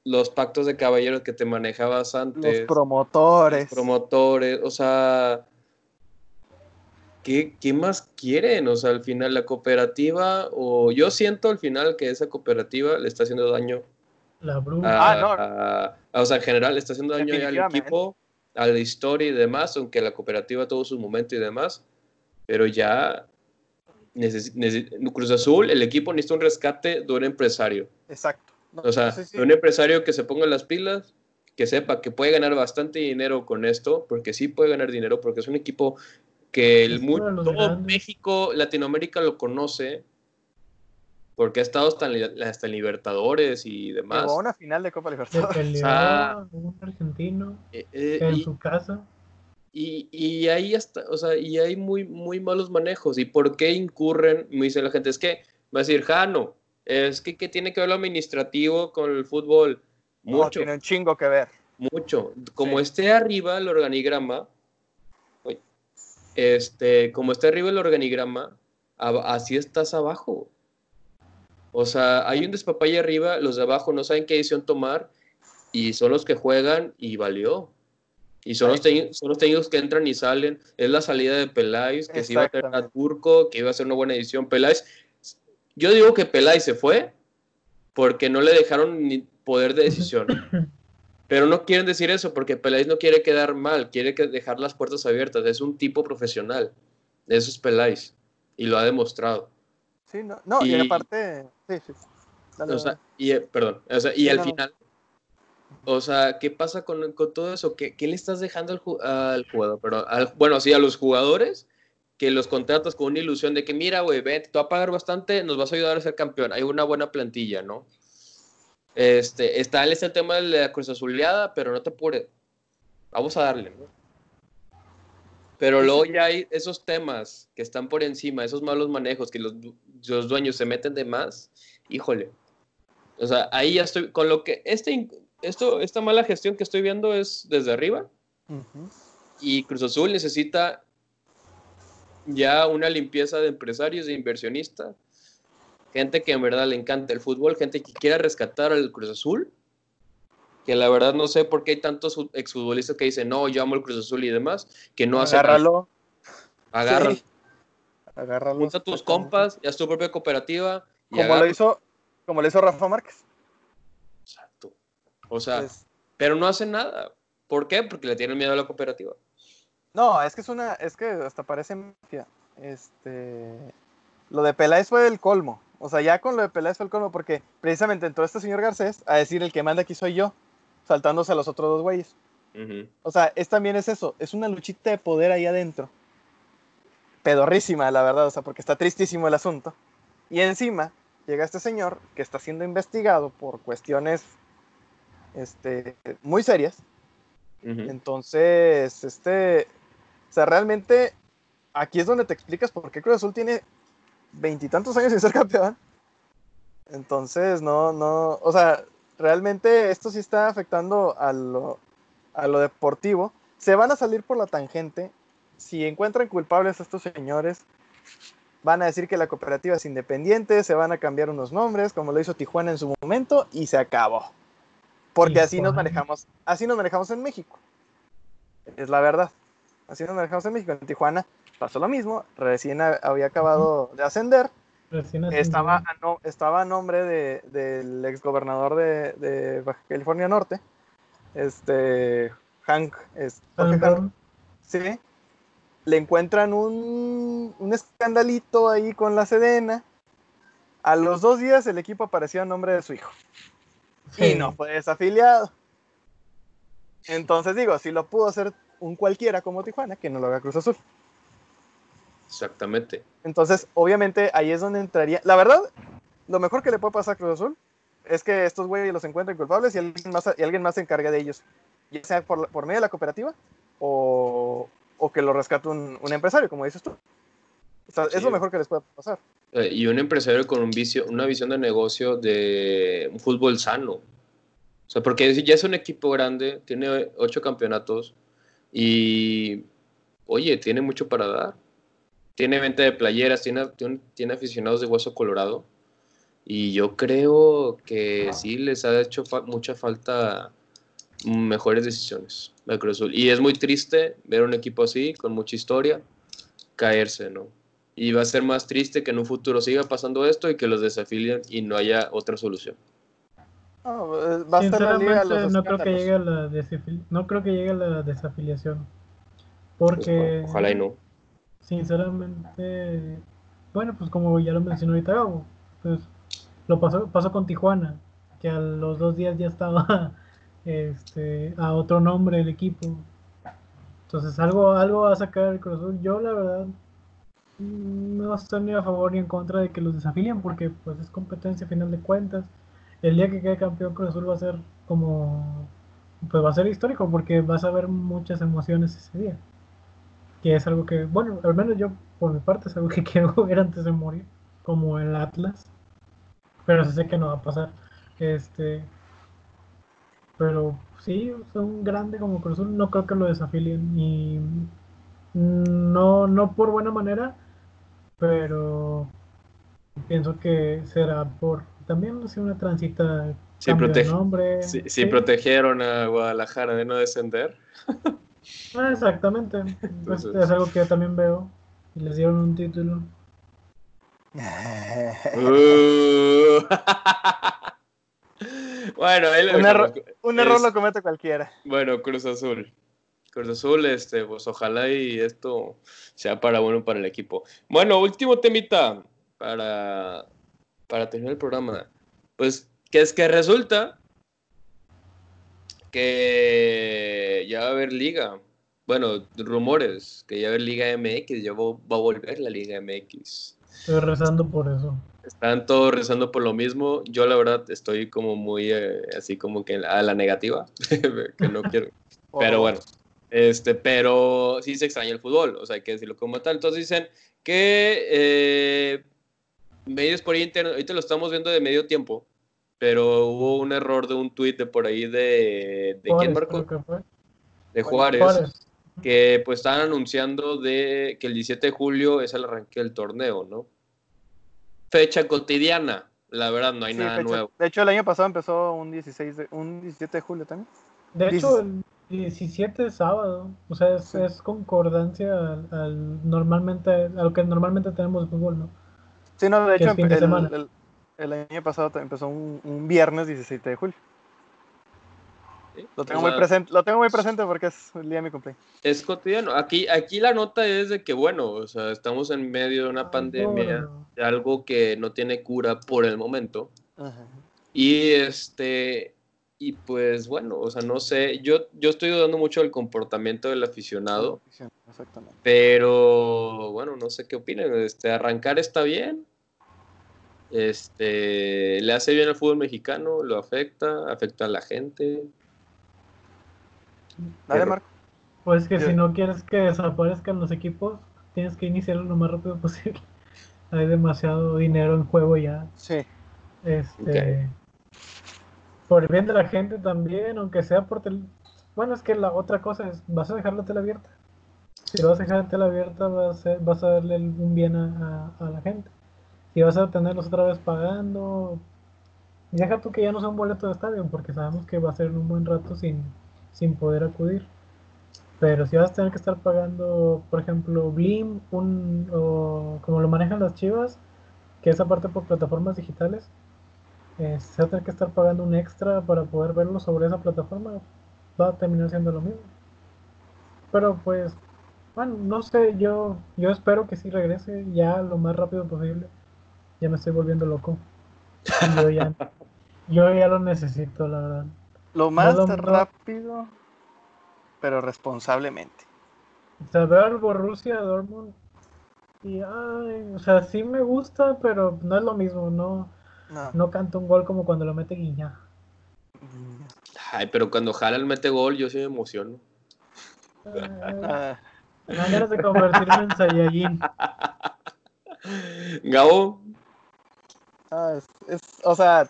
[SPEAKER 1] los pactos de caballeros que te manejabas antes.
[SPEAKER 3] Los promotores.
[SPEAKER 1] Los promotores, o sea ¿qué, más quieren? O sea, al final la cooperativa, o yo siento al final que esa cooperativa le está haciendo daño.
[SPEAKER 2] La
[SPEAKER 1] ah, no. o sea, en general le está haciendo daño al equipo, a la historia y demás, aunque la cooperativa tuvo su momento y demás, pero ya Cruz Azul, el equipo necesita un rescate de un empresario.
[SPEAKER 3] Exacto.
[SPEAKER 1] o sea, de un empresario que se ponga las pilas, que sepa que puede ganar bastante dinero con esto, porque sí puede ganar dinero, porque es un equipo que el mundo, todo México, Latinoamérica lo conoce, porque ha estado hasta, hasta en Libertadores y demás.
[SPEAKER 3] Llegó una final de Copa Libertadores.
[SPEAKER 2] un argentino eh, eh, en su casa.
[SPEAKER 1] Y, y ahí hasta, o sea, y hay muy, muy malos manejos. ¿Y por qué incurren? Me dice la gente, es que, va a decir, Jano, es que ¿qué tiene que ver lo administrativo con el fútbol? Mucho.
[SPEAKER 3] tiene un chingo que ver.
[SPEAKER 1] Mucho. Como esté arriba el organigrama, este, como está arriba el organigrama, así estás abajo. O sea, hay un despapalle arriba, los de abajo no saben qué decisión tomar y son los que juegan y valió. Y son los, son los técnicos que entran y salen. Es la salida de Peláez, que se iba a tener a Turco, que iba a ser una buena edición. Peláez, yo digo que Peláez se fue porque no le dejaron ni poder de decisión. Pero no quieren decir eso porque Peláez no quiere quedar mal, quiere dejar las puertas abiertas. Es un tipo profesional. Eso es Peláez. Y lo ha demostrado.
[SPEAKER 3] Sí, no, no y, aparte. Sí, sí.
[SPEAKER 1] o sea, y, eh, perdón. O sea, y al final. O sea, ¿qué pasa con, con todo eso? ¿Qué, ¿Qué, le estás dejando al, jugador? Pero bueno, sí, a los jugadores que los contratas con una ilusión de que, mira, güey, ven, te va a pagar bastante, nos vas a ayudar a ser campeón. Hay una buena plantilla, ¿no? Este, está ese tema de la Cruz Azuleada, pero no te apures. Vamos a darle, ¿no? Pero luego ya hay esos temas que están por encima, esos malos manejos, que los, los dueños se meten de más, híjole. O sea, ahí ya estoy, con lo que este, esto, esta mala gestión que estoy viendo es desde arriba. Y Cruz Azul necesita ya una limpieza de empresarios, de inversionistas, gente que en verdad le encanta el fútbol, gente que quiera rescatar al Cruz Azul, que la verdad no sé por qué hay tantos exfutbolistas que dicen, no, yo amo el Cruz Azul y demás, que no hacen...
[SPEAKER 3] Agárralo.
[SPEAKER 1] Agárralo.
[SPEAKER 3] Agárralo.
[SPEAKER 1] Junta tus compas, ya es tu propia cooperativa.
[SPEAKER 3] como lo hizo, como lo hizo Rafa Márquez.
[SPEAKER 1] Exacto. O sea, pues pero no hacen nada. ¿Por qué? Porque le tienen miedo a la cooperativa.
[SPEAKER 3] No, es que es una, es que hasta parece Este, lo de Peláez fue el colmo. O sea, ya con lo de Peláez fue el colmo porque precisamente entró este señor Garcés a decir el que manda aquí soy yo, saltándose a los otros dos güeyes. O sea, es también es eso, es una luchita de poder ahí adentro. Pedorrísima, la verdad, o sea, porque está tristísimo el asunto. Y encima llega este señor que está siendo investigado por cuestiones este, muy serias. Entonces, este, o sea, realmente aquí es donde te explicas por qué Cruz Azul tiene veintitantos años sin ser campeón. Entonces, no, no, o sea, realmente esto sí está afectando a lo, a lo deportivo. Se van a salir por la tangente. Si encuentran culpables a estos señores, van a decir que la cooperativa es independiente, se van a cambiar unos nombres, como lo hizo Tijuana en su momento, y se acabó. Porque así nos manejamos, así nos manejamos en México. Es la verdad. Así nos manejamos en México. En Tijuana pasó lo mismo. Recién había acabado de ascender. estaba, a no, estaba a nombre de, del exgobernador de, de Baja California Norte. Este Hank, es, sí, le encuentran un, un, escandalito ahí con la Sedena. A los dos días el equipo apareció a nombre de su hijo y no fue desafiliado. Entonces digo, si lo pudo hacer un cualquiera como Tijuana, que no lo haga Cruz Azul.
[SPEAKER 1] Exactamente.
[SPEAKER 3] Entonces, obviamente, ahí es donde entraría. La verdad, lo mejor que le puede pasar a Cruz Azul es que estos güeyes los encuentren culpables y alguien más, y alguien más se encargue de ellos. Ya sea por, por medio de la cooperativa o, o que lo rescate un, un, empresario, como dices tú. Es lo mejor que les puede pasar.
[SPEAKER 1] Eh, y un empresario con un vicio, una visión de negocio de un fútbol sano. O sea, porque ya es un equipo grande, tiene ocho campeonatos y, oye, tiene mucho para dar. Tiene venta de playeras, tiene, tiene aficionados de hueso colorado. Y yo creo que sí les ha hecho mucha falta mejores decisiones Y es muy triste ver un equipo así, con mucha historia, caerse, ¿no? y va a ser más triste que en un futuro siga pasando esto y que los desafilien y no haya otra solución.
[SPEAKER 2] No, va a Sinceramente, no creo que llegue a la no creo que llegue a la desafiliación. Porque
[SPEAKER 1] pues, ojalá y no.
[SPEAKER 2] Sinceramente, bueno, pues como ya lo mencionó ahorita Gabo, pues lo pasó, pasó con Tijuana, que a los dos días ya estaba este a otro nombre el equipo. Entonces algo, algo va a sacar el Cruz Yo la verdad no estoy ni a favor ni en contra de que los desafilien porque pues es competencia a final de cuentas. El día que quede campeón Cruz Azul va a ser como pues va a ser histórico porque vas a ver muchas emociones ese día. Que es algo que, bueno, al menos yo por mi parte es algo que quiero ver antes de morir, como el Atlas. Pero sé que no va a pasar. Este pero sí, son grande como Cruz no creo que lo desafilien y no no por buena manera, pero pienso que será por también sé, una transita
[SPEAKER 1] sí, nombre. Sí, protegieron a Guadalajara de no descender.
[SPEAKER 2] Ah, exactamente. Pues, es algo que yo también veo. Y les dieron un título.
[SPEAKER 1] Uh. bueno,
[SPEAKER 3] un, error, un error lo comete cualquiera.
[SPEAKER 1] Bueno, Cruz Azul. Cruz Azul, este, pues ojalá y esto sea para bueno para el equipo. Bueno, último temita para, para terminar el programa. Pues que es que resulta que ya va a haber liga. Bueno, rumores que ya va a haber Liga MX, ya va, a volver la Liga MX.
[SPEAKER 2] Estoy rezando por eso.
[SPEAKER 1] Están todos rezando por lo mismo. Yo la verdad estoy como muy eh, así como que a la negativa, que no quiero. Pero bueno, este, pero sí se extraña el fútbol, o sea, hay que decirlo como tal. Entonces dicen que eh, medios por internet, ahorita lo estamos viendo de medio tiempo, pero hubo un error de un tuit de por ahí de... ¿De quién marcó? De Juárez. que pues están anunciando de que el 17 de julio es el arranque del torneo, ¿no? Fecha cotidiana, la verdad no hay nada nuevo.
[SPEAKER 3] De hecho el año pasado empezó un 16 de, un 17 de julio también.
[SPEAKER 2] De hecho el 17 es sábado, o sea, es, concordancia al, normalmente a lo que normalmente tenemos de fútbol, ¿no?
[SPEAKER 3] Sí, no, de hecho el, año pasado empezó un, un viernes 17 de julio. Lo tengo, muy presente, lo tengo muy presente porque es el día de mi cumpleaños.
[SPEAKER 1] Es cotidiano. Aquí, aquí la nota es de que, bueno, o sea, estamos en medio de una ah, pandemia, de algo que no tiene cura por el momento. Y este, y pues bueno, o sea, no sé, yo, yo estoy dudando mucho del comportamiento del aficionado. Exactamente. Pero bueno, no sé qué opinan. Este, arrancar está bien. Este, le hace bien al fútbol mexicano, lo afecta, afecta a la gente.
[SPEAKER 3] Dale, Marco.
[SPEAKER 2] Pues que si no quieres que desaparezcan los equipos, tienes que iniciarlo lo más rápido posible. Hay demasiado dinero en juego ya.
[SPEAKER 3] Sí.
[SPEAKER 2] Este. Por el bien de la gente también, aunque sea por Bueno, es que la otra cosa es, vas a dejar la tela abierta. Si vas a dejar la tela abierta, vas a, vas a darle un bien a, la gente. Si vas a tenerlos otra vez pagando, deja tú que ya no sea un boleto de estadio, porque sabemos que va a ser un buen rato sin, sin poder acudir. Pero si vas a tener que estar pagando, por ejemplo, Blim, un, o como lo manejan las chivas, que es aparte por plataformas digitales, eh, si vas a tener que estar pagando un extra para poder verlo sobre esa plataforma, va a terminar siendo lo mismo. Pero pues, bueno, no sé, yo, yo espero que sí regrese ya lo más rápido posible. Ya me estoy volviendo loco. Yo ya, yo ya lo necesito, la verdad.
[SPEAKER 3] Lo más rápido, pero responsablemente.
[SPEAKER 2] O sea, veo al Borussia Dortmund y, ay, o sea, sí me gusta, pero no es lo mismo, no, no. canto un gol como cuando lo mete Guiña.
[SPEAKER 1] Ay, pero cuando Haaland mete gol, yo sí me emociono.
[SPEAKER 2] Ah, ganas de convertirme en Saiyajin.
[SPEAKER 1] Gabo.
[SPEAKER 3] Ah, es, o sea,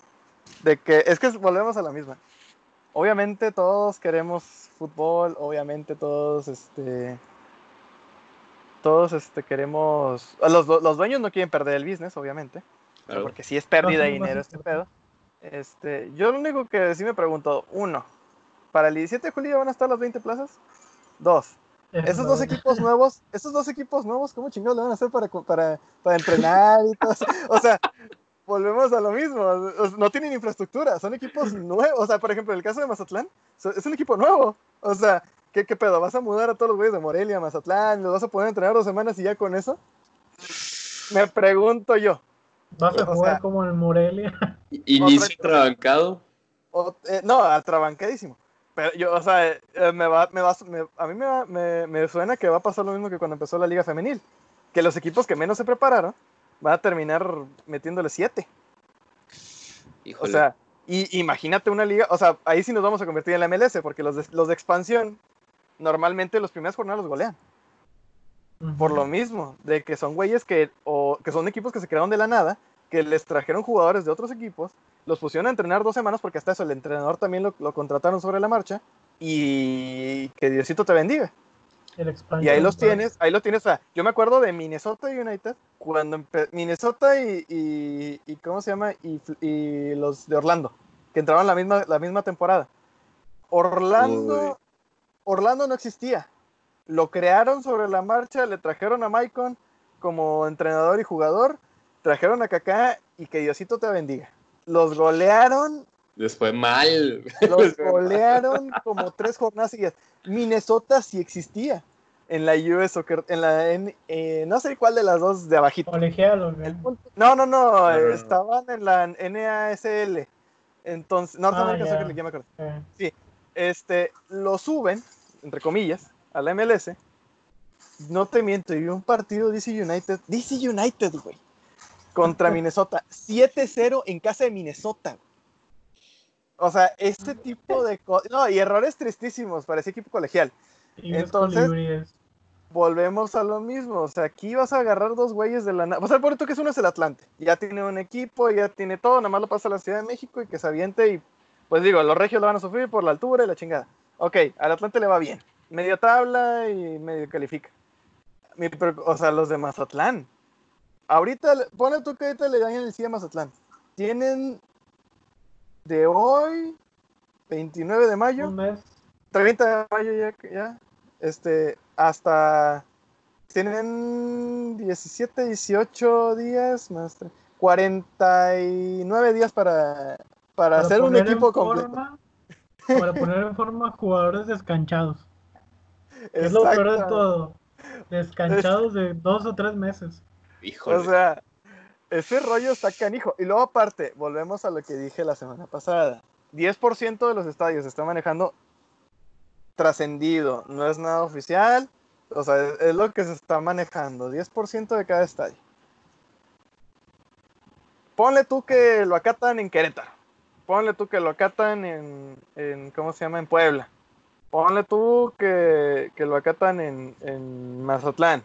[SPEAKER 3] de que es que volvemos a la misma. Obviamente todos queremos fútbol, obviamente todos, este, todos, este, queremos, los, los dueños no quieren perder el business, obviamente, porque si es pérdida de dinero este pedo. Este, yo lo único que sí me pregunto, uno, ¿para el 17 de julio van a estar las 20 plazas? Dos, esos dos equipos nuevos, esos dos equipos nuevos, ¿cómo chingados le van a hacer para, para, para entrenar y todo O sea, volvemos a lo mismo. No tienen infraestructura, son equipos nuevos. O sea, por ejemplo, el caso de Mazatlán, es un equipo nuevo. O sea, ¿qué, qué pedo? ¿Vas a mudar a todos los güeyes de Morelia, Mazatlán? ¿Los vas a poder entrenar dos semanas y ya con eso? Me pregunto yo.
[SPEAKER 2] ¿Vas a jugar como en Morelia?
[SPEAKER 1] ¿Inicio trabancado?
[SPEAKER 3] Eh, no, atrabancadísimo. Pero yo, o sea, eh, me va, me va, a mí me, me, me suena que va a pasar lo mismo que cuando empezó la Liga Femenil. Que los equipos que menos se prepararon va a terminar metiéndole 7. O sea, y imagínate una liga, o sea, ahí sí nos vamos a convertir en la MLS, porque los de, los de expansión, normalmente los primeros jornadas los golean. Por lo mismo, de que son güeyes que, o que son equipos que se crearon de la nada, que les trajeron jugadores de otros equipos, los pusieron a entrenar dos semanas, porque hasta eso el entrenador también lo, lo contrataron sobre la marcha, y que Diosito te bendiga y ahí los tienes, ahí lo tienes. yo me acuerdo de Minnesota United, cuando Minnesota y, y, ¿cómo se llama? Y, los de Orlando, que entraban la misma, la misma temporada. Orlando, Orlando no existía. Lo crearon sobre la marcha, le trajeron a Maicon como entrenador y jugador, trajeron a Kaká y que Diosito te bendiga. Los golearon.
[SPEAKER 1] Después mal.
[SPEAKER 3] Los golearon como tres jornadas seguidas. Minnesota sí existía en la US Soccer, en la eh, no sé cuál de las dos de abajito.
[SPEAKER 2] Colegial,
[SPEAKER 3] No, no, no, estaban en la NASL. Entonces, no, ah, ya. me acuerdo. Eh. Sí, este, lo suben, entre comillas, a la MLS. No te miento, y un partido DC United, DC United, güey, contra Minnesota, 7-0 en casa de Minnesota. O sea, este tipo de cosas. No, y errores tristísimos para ese equipo colegial. Entonces, volvemos a lo mismo. O sea, aquí vas a agarrar dos güeyes de la nada. O sea, por que es uno es el Atlante. Ya tiene un equipo, ya tiene todo. Nada más lo pasa a la Ciudad de México y que se aviente. Y pues digo, los regios lo van a sufrir por la altura y la chingada. Ok, al Atlante le va bien. media tabla y medio califica. o sea, los de Mazatlán. Ahorita, pone tú que ahorita le dan el sí a Mazatlán. Tienen de hoy, 29 de mayo.
[SPEAKER 2] Un mes.
[SPEAKER 3] 30 de mayo ya, ya. Este, hasta. Tienen 17, 18 días más. 49 días para, para, hacer un equipo completo.
[SPEAKER 2] para poner en forma jugadores descanchados. Es lo peor de todo. Descanchados de dos o tres meses.
[SPEAKER 3] Híjole. O sea, ese rollo está canijo. Y luego aparte, volvemos a lo que dije la semana pasada. 10% de los estadios se está manejando trascendido. No es nada oficial. O sea, es, lo que se está manejando. 10% de cada estadio. Ponle tú que lo acatan en Querétaro. Ponle tú que lo acatan en, en ¿cómo se llama? En Puebla. Ponle tú que, que lo acatan en, en Mazatlán.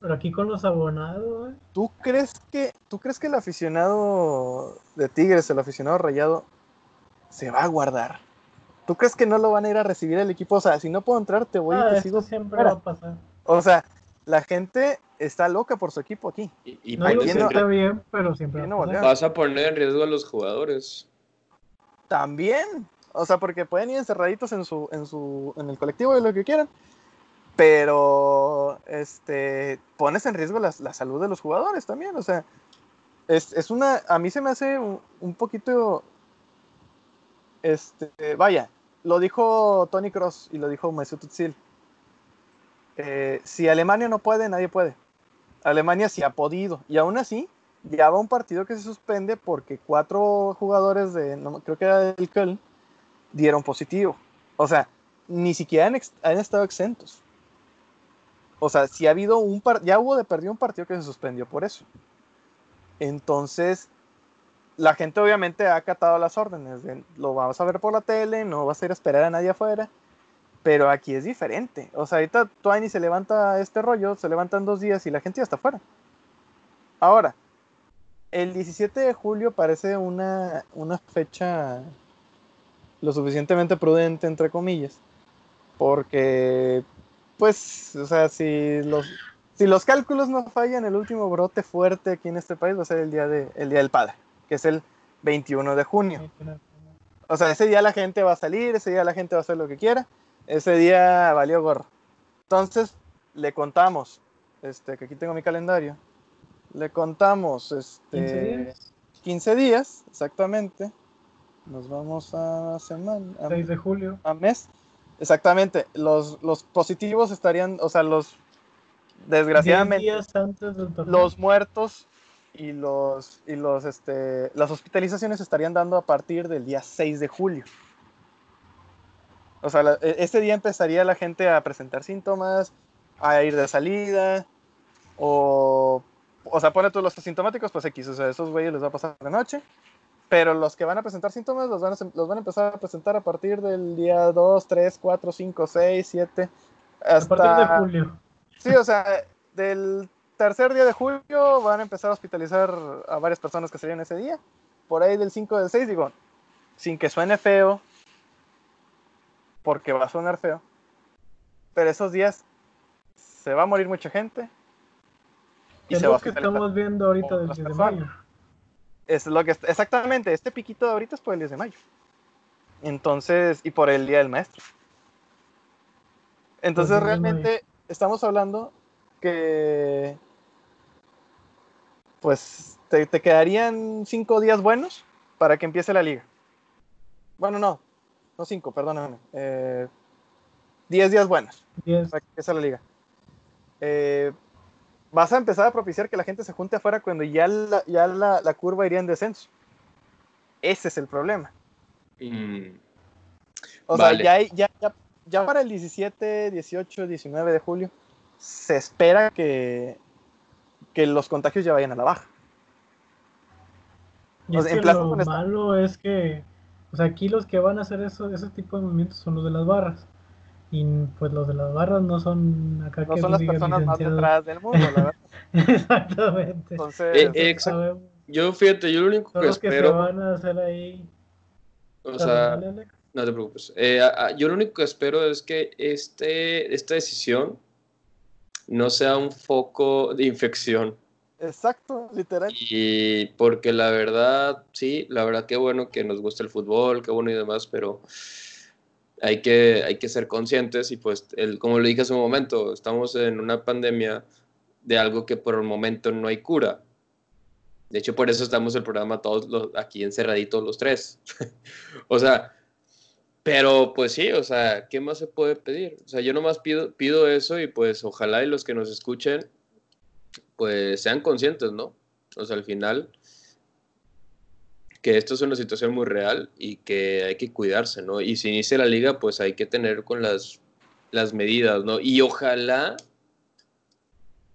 [SPEAKER 2] Pero aquí con los abonados,
[SPEAKER 3] ¿Tú crees que, tú crees que el aficionado de Tigres, el aficionado rayado, se va a guardar? ¿Tú crees que no lo van a ir a recibir el equipo? O sea, si no puedo entrar, te voy
[SPEAKER 2] ah,
[SPEAKER 3] y
[SPEAKER 2] te sigo. siempre va a pasar.
[SPEAKER 3] O sea, la gente está loca por su equipo aquí.
[SPEAKER 2] Y, no está bien, pero siempre
[SPEAKER 1] vas a poner en riesgo a los jugadores.
[SPEAKER 3] También. O sea, porque pueden ir encerraditos en su, en su, en el colectivo de lo que quieran pero este, pones en riesgo la, salud de los jugadores también, o sea, es, una, a mí se me hace un, poquito, este, vaya, lo dijo Tony Cross y lo dijo Mesut Özil, eh, si Alemania no puede, nadie puede, Alemania sí ha podido, y aún así, ya va un partido que se suspende porque cuatro jugadores de, no, creo que era del Köln, dieron positivo, o sea, ni siquiera han estado exentos. O sea, si ha habido un par ya hubo de perdido un partido que se suspendió por eso. Entonces, la gente obviamente ha acatado las órdenes. lo vamos a ver por la tele, no vas a ir a esperar a nadie afuera. Pero aquí es diferente. O sea, ahorita Twiny se levanta este rollo, se levantan dos días y la gente ya está afuera. Ahora, el 17 de julio parece una, una fecha lo suficientemente prudente, entre comillas, porque pues, o sea, si los, si los cálculos no fallan, el último brote fuerte aquí en este país va a ser el día, de, el día del padre, que es el 21 de junio. O sea, ese día la gente va a salir, ese día la gente va a hacer lo que quiera, ese día valió gorro. Entonces, le contamos, este, que aquí tengo mi calendario, le contamos, este, 15 días, 15 días exactamente. Nos vamos a semana.
[SPEAKER 2] A, 6 de julio.
[SPEAKER 3] A mes. Exactamente, los, los positivos estarían, o sea, los desgraciadamente los muertos y los y los este las hospitalizaciones estarían dando a partir del día 6 de julio. O sea, e, este día empezaría la gente a presentar síntomas, a ir de salida o o sea, pone todos los asintomáticos, pues X, o sea, esos güeyes les va a pasar de noche pero los que van a presentar síntomas los van a, los van a empezar a presentar a partir del día 2, 3, 4, 5, 6, 7, hasta... A partir de julio. Sí, o sea, del tercer día de julio van a empezar a hospitalizar a varias personas que serían ese día. Por ahí del 5 del 6, digo, sin que suene feo, porque va a sonar feo, pero esos días se va a morir mucha gente.
[SPEAKER 2] Y es se va que estamos viendo ahorita desde mayo.
[SPEAKER 3] Es lo que exactamente, este piquito de ahorita es por el 10 de mayo. Entonces, y por el Día del Maestro. Entonces, realmente estamos hablando que pues te, quedarían cinco días buenos para que empiece la liga. Bueno, no, no cinco, perdóname. Eh, diez días buenos para que empiece la liga. Eh, vas a empezar a propiciar que la gente se junte afuera cuando ya la, ya la, curva iría en descenso. Ese es el problema. Mm. O sea, ya, ya, ya, para el 17, 18, 19 de julio se espera que, que los contagios ya vayan a la baja.
[SPEAKER 2] Y lo malo es que, o sea, aquí los que van a hacer eso, ese tipo de movimientos son los de las barras. Y pues los de las barras no son acá
[SPEAKER 3] no son las personas más detrás del mundo, la verdad.
[SPEAKER 2] Exactamente.
[SPEAKER 1] Entonces, eh, yo fíjate, yo lo único que espero.
[SPEAKER 2] Que van a hacer ahí.
[SPEAKER 1] O sea, No te preocupes. Eh, yo lo único que espero es que este, esta decisión no sea un foco de infección.
[SPEAKER 3] Exacto, literal.
[SPEAKER 1] Y porque la verdad, sí, la verdad qué bueno que nos gusta el fútbol, qué bueno y demás, pero hay que, hay que ser conscientes y pues, el, como le dije hace un momento, estamos en una pandemia de algo que por el momento no hay cura. De hecho, por eso estamos el programa todos los, aquí encerraditos los tres. o sea, pero pues sí, o sea, ¿qué más se puede pedir? O sea, yo nomás pido, pido eso y pues ojalá y los que nos escuchen pues sean conscientes, ¿no? O sea, al final que esto es una situación muy real y que hay que cuidarse, ¿no? Y si inicia la liga, pues hay que tener con las, las medidas, ¿no? Y ojalá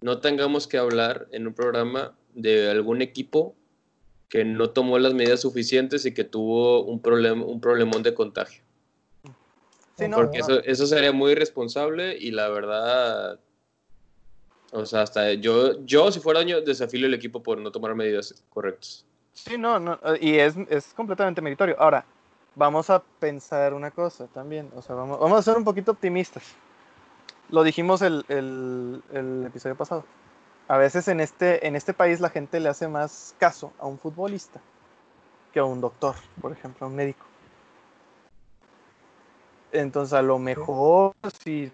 [SPEAKER 1] no tengamos que hablar en un programa de algún equipo que no tomó las medidas suficientes y que tuvo un, problema, un problemón de contagio. Porque Eso, eso sería muy irresponsable y la verdad, o sea, hasta yo, yo si fuera año, desafío el equipo por no tomar medidas correctas.
[SPEAKER 3] Sí, no, no y es, es, completamente meritorio. Ahora, vamos a pensar una cosa también, o sea, vamos, vamos a ser un poquito optimistas. Lo dijimos el, el, el episodio pasado. A veces en este, en este país la gente le hace más caso a un futbolista que a un doctor, por ejemplo, a un médico. Entonces, a lo mejor, si,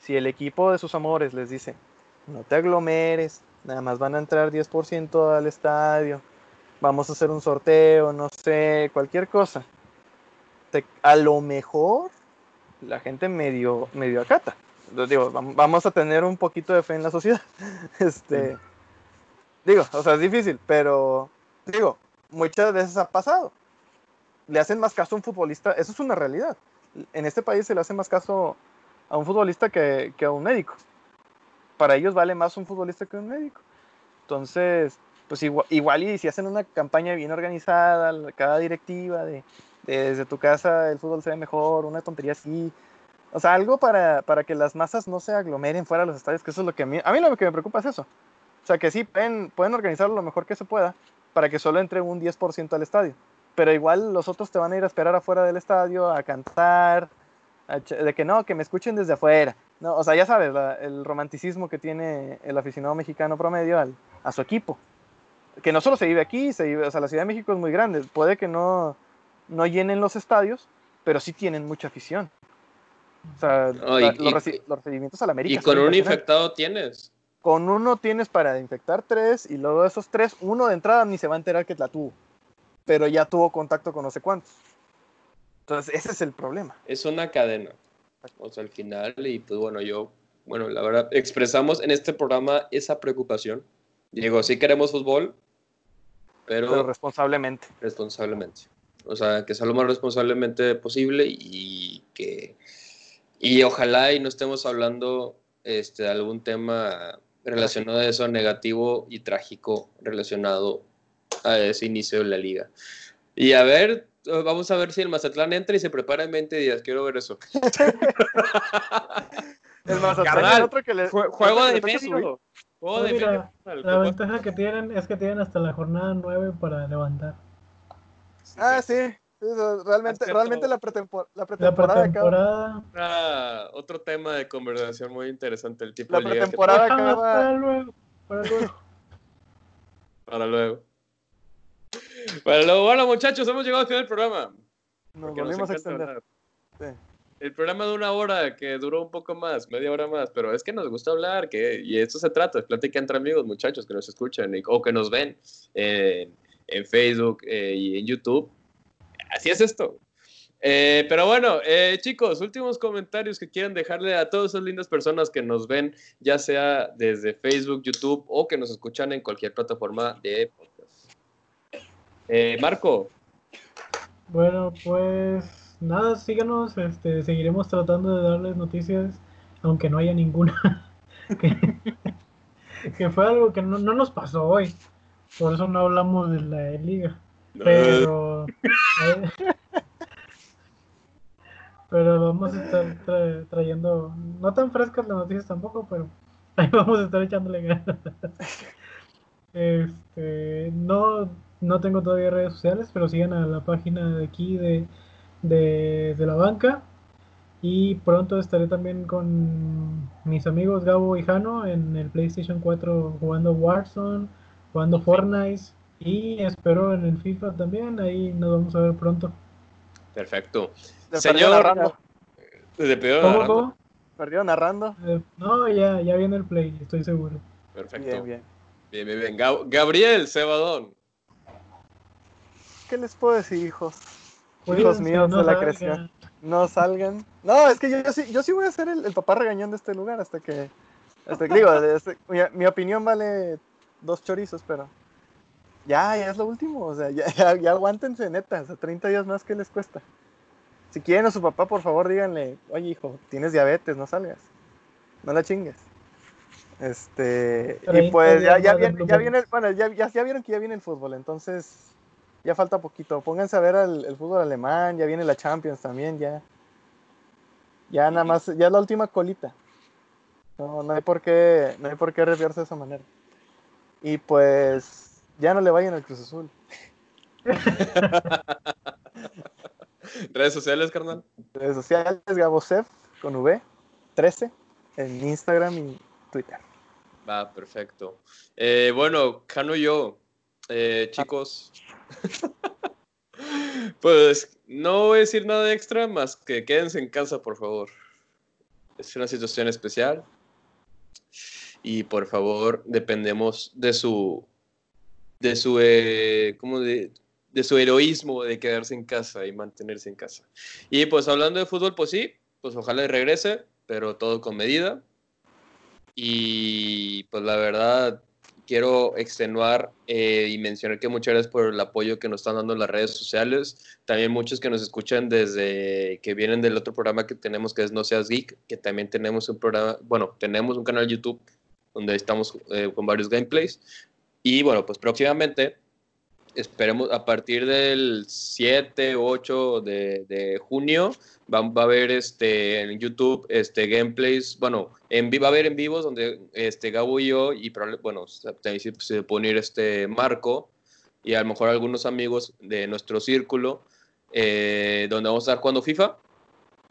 [SPEAKER 3] si el equipo de sus amores les dice, no te aglomeres, nada más van a entrar 10% al estadio, vamos a hacer un sorteo, no sé, cualquier cosa. a lo mejor la gente medio, medio acata. digo, vamos a tener un poquito de fe en la sociedad. Este, digo, o sea, es difícil, pero digo, muchas veces ha pasado. Le hacen más caso a un futbolista, eso es una realidad. En este país se le hace más caso a un futbolista que, que a un médico. Para ellos vale más un futbolista que un médico. Entonces, pues igual, y si hacen una campaña bien organizada, cada directiva de, desde tu casa el fútbol se ve mejor, una tontería así. O sea, algo para, para, que las masas no se aglomeren fuera de los estadios, que eso es lo que a mí, a mí lo que me preocupa es eso. O sea, que sí, pueden, pueden organizarlo lo mejor que se pueda para que solo entre un 10% al estadio. Pero igual los otros te van a ir a esperar afuera del estadio, a cantar, de que no, que me escuchen desde afuera. No, o sea, ya sabes, el romanticismo que tiene el aficionado mexicano promedio al, a su equipo que no solo se vive aquí, se vive, o sea, la Ciudad de México es muy grande, puede que no, no llenen los estadios, pero sí tienen mucha afición. O sea, los, recibimientos a la América.
[SPEAKER 1] ¿Y con un infectado tienes?
[SPEAKER 3] Con uno tienes para infectar tres, y luego de esos tres, uno de entrada ni se va a enterar que la tuvo, pero ya tuvo contacto con no sé cuántos. Entonces, ese es el problema.
[SPEAKER 1] Es una cadena. O sea, al final, y pues bueno, yo, bueno, la verdad, expresamos en este programa esa preocupación Digo, sí queremos fútbol, pero,
[SPEAKER 3] responsablemente.
[SPEAKER 1] Responsablemente. O sea, que sea lo más responsablemente posible y que y ojalá y no estemos hablando este, de algún tema relacionado a eso negativo y trágico relacionado a ese inicio de la liga. Y a ver, vamos a ver si el Mazatlán entra y se prepara en 20 días. Quiero ver eso.
[SPEAKER 2] el Mazatlán otro que le, juego de medio. Pues la ventaja que tienen es que tienen hasta la jornada 9 para levantar.
[SPEAKER 3] Ah, sí. realmente, realmente la, la pretemporada,
[SPEAKER 1] ah, otro tema de conversación muy interesante. El tipo
[SPEAKER 3] la pretemporada acaba. Para luego.
[SPEAKER 1] Para luego. para luego. Bueno, muchachos, hemos llegado al final del programa.
[SPEAKER 3] Nos volvimos a extender.
[SPEAKER 1] Sí el programa de una hora que duró un poco más, media hora más, pero es que nos gusta hablar, que, y esto se trata, es plática entre amigos, muchachos que nos escuchan o que nos ven en, Facebook eh, y en YouTube. Así es esto. Eh, pero bueno, eh, chicos, últimos comentarios que quieran dejarle a todas esas lindas personas que nos ven, ya sea desde Facebook, YouTube o que nos escuchan en cualquier plataforma de podcast. Marco.
[SPEAKER 2] Bueno, pues nada, síganos, este, seguiremos tratando de darles noticias, aunque no haya ninguna. que, fue algo que no, nos pasó hoy. Por eso no hablamos de la liga. Pero. pero vamos a estar trayendo. No tan frescas las noticias tampoco, pero ahí vamos a estar echándole ganas. Este, no, no tengo todavía redes sociales, pero sigan a la página de aquí de de, de la banca. Y pronto estaré también con mis amigos Gabo y Jano en el PlayStation 4 jugando Warzone, jugando Fortnite y espero en el FIFA también. Ahí nos vamos a ver pronto.
[SPEAKER 1] Perfecto. Señor narrando.
[SPEAKER 3] ¿Cómo, ¿Perdió narrando?
[SPEAKER 2] Eh, no, ya, ya viene el play, estoy seguro.
[SPEAKER 1] Perfecto. Bien, bien. Bien, bien, bien. Gabriel Cebadón.
[SPEAKER 3] ¿Qué les puedo decir, hijos? Hijos míos de la creación no salgan. No, es que yo, sí, yo sí voy a ser el, papá regañón de este lugar hasta que. Hasta que digo, este, mi, opinión vale dos chorizos, pero. Ya, ya es lo último. O sea, ya, ya, aguántense, neta. O sea, 30 días más que les cuesta. Si quieren a su papá, por favor, díganle: Oye, hijo, tienes diabetes, no salgas. No la chingues. Este. Y pues ya, ya, viene, ya viene. Bueno, ya, ya vieron que ya viene el fútbol, entonces ya falta poquito. Pónganse a ver el, fútbol alemán, ya viene la Champions también, ya. Ya nada más, ya es la última colita. No, no hay por qué, no hay por qué de esa manera. Y pues, ya no le vayan al Cruz Azul.
[SPEAKER 1] Redes sociales, carnal.
[SPEAKER 3] Redes sociales, Gabosef con V, 13, en Instagram y Twitter.
[SPEAKER 1] Va, perfecto. Eh, bueno, Cano y yo, eh, chicos, pues no voy a decir nada extra más que quédense en casa, por favor. Es una situación especial. Y por favor, dependemos de su. de su. Eh, de, de su heroísmo de quedarse en casa y mantenerse en casa. Y pues hablando de fútbol, pues sí, pues ojalá regrese, pero todo con medida. Y pues la verdad, quiero extenuar eh, y mencionar que muchas gracias por el apoyo que nos están dando en las redes sociales. También muchos que nos escuchan desde que vienen del otro programa que tenemos que es No Seas Geek, que también tenemos un programa, bueno, tenemos un canal YouTube donde estamos eh, con varios gameplays. Y bueno, pues próximamente esperemos a partir del 7 o 8 de, de junio va, a haber este en YouTube este gameplays bueno en va a haber en vivos donde este Gabo y yo y bueno también se puede unir este Marco y a lo mejor algunos amigos de nuestro círculo eh, donde vamos a estar jugando FIFA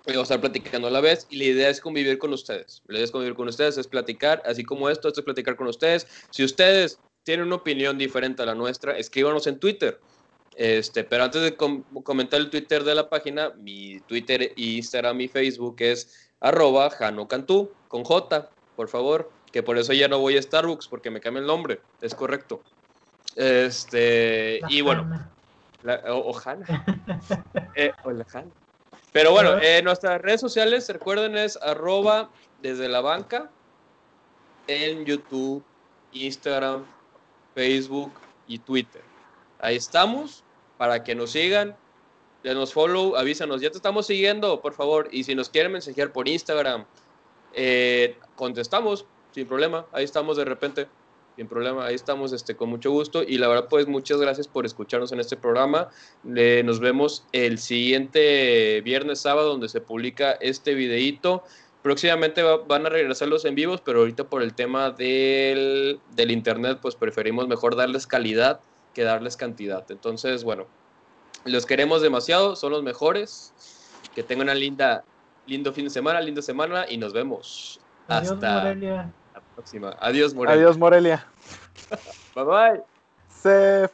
[SPEAKER 1] y vamos a estar platicando a la vez y la idea es convivir con ustedes. La idea es convivir con ustedes es platicar así como esto esto es platicar con ustedes. Si ustedes tienen una opinión diferente a la nuestra, escríbanos en Twitter. Este, pero antes de comentar el Twitter de la página, mi Twitter, Instagram y Facebook es arroba Cantú, con J, por favor, que por eso ya no voy a Starbucks, porque me cambia el nombre, es correcto. Este, y bueno, o, eh, Pero bueno, en nuestras redes sociales, recuerden, es arroba desde la banca en YouTube, Instagram, Facebook y Twitter. Ahí estamos para que nos sigan, denos follow, avísanos, ya te estamos siguiendo, por favor. Y si nos quieren mensajear por Instagram, eh, contestamos sin problema. Ahí estamos de repente, sin problema. Ahí estamos este, con mucho gusto. Y la verdad, pues muchas gracias por escucharnos en este programa. nos vemos el siguiente viernes, sábado, donde se publica este videíto. Próximamente van a regresar los en vivos, pero ahorita por el tema del, internet, pues preferimos mejor darles calidad que darles cantidad. Entonces, bueno, los queremos demasiado, son los mejores. Que tengan una linda, lindo fin de semana, linda semana y nos vemos. Adiós, Hasta Morelia. la próxima. Adiós, Morelia.
[SPEAKER 3] Adiós, Morelia.
[SPEAKER 1] bye bye.
[SPEAKER 3] Se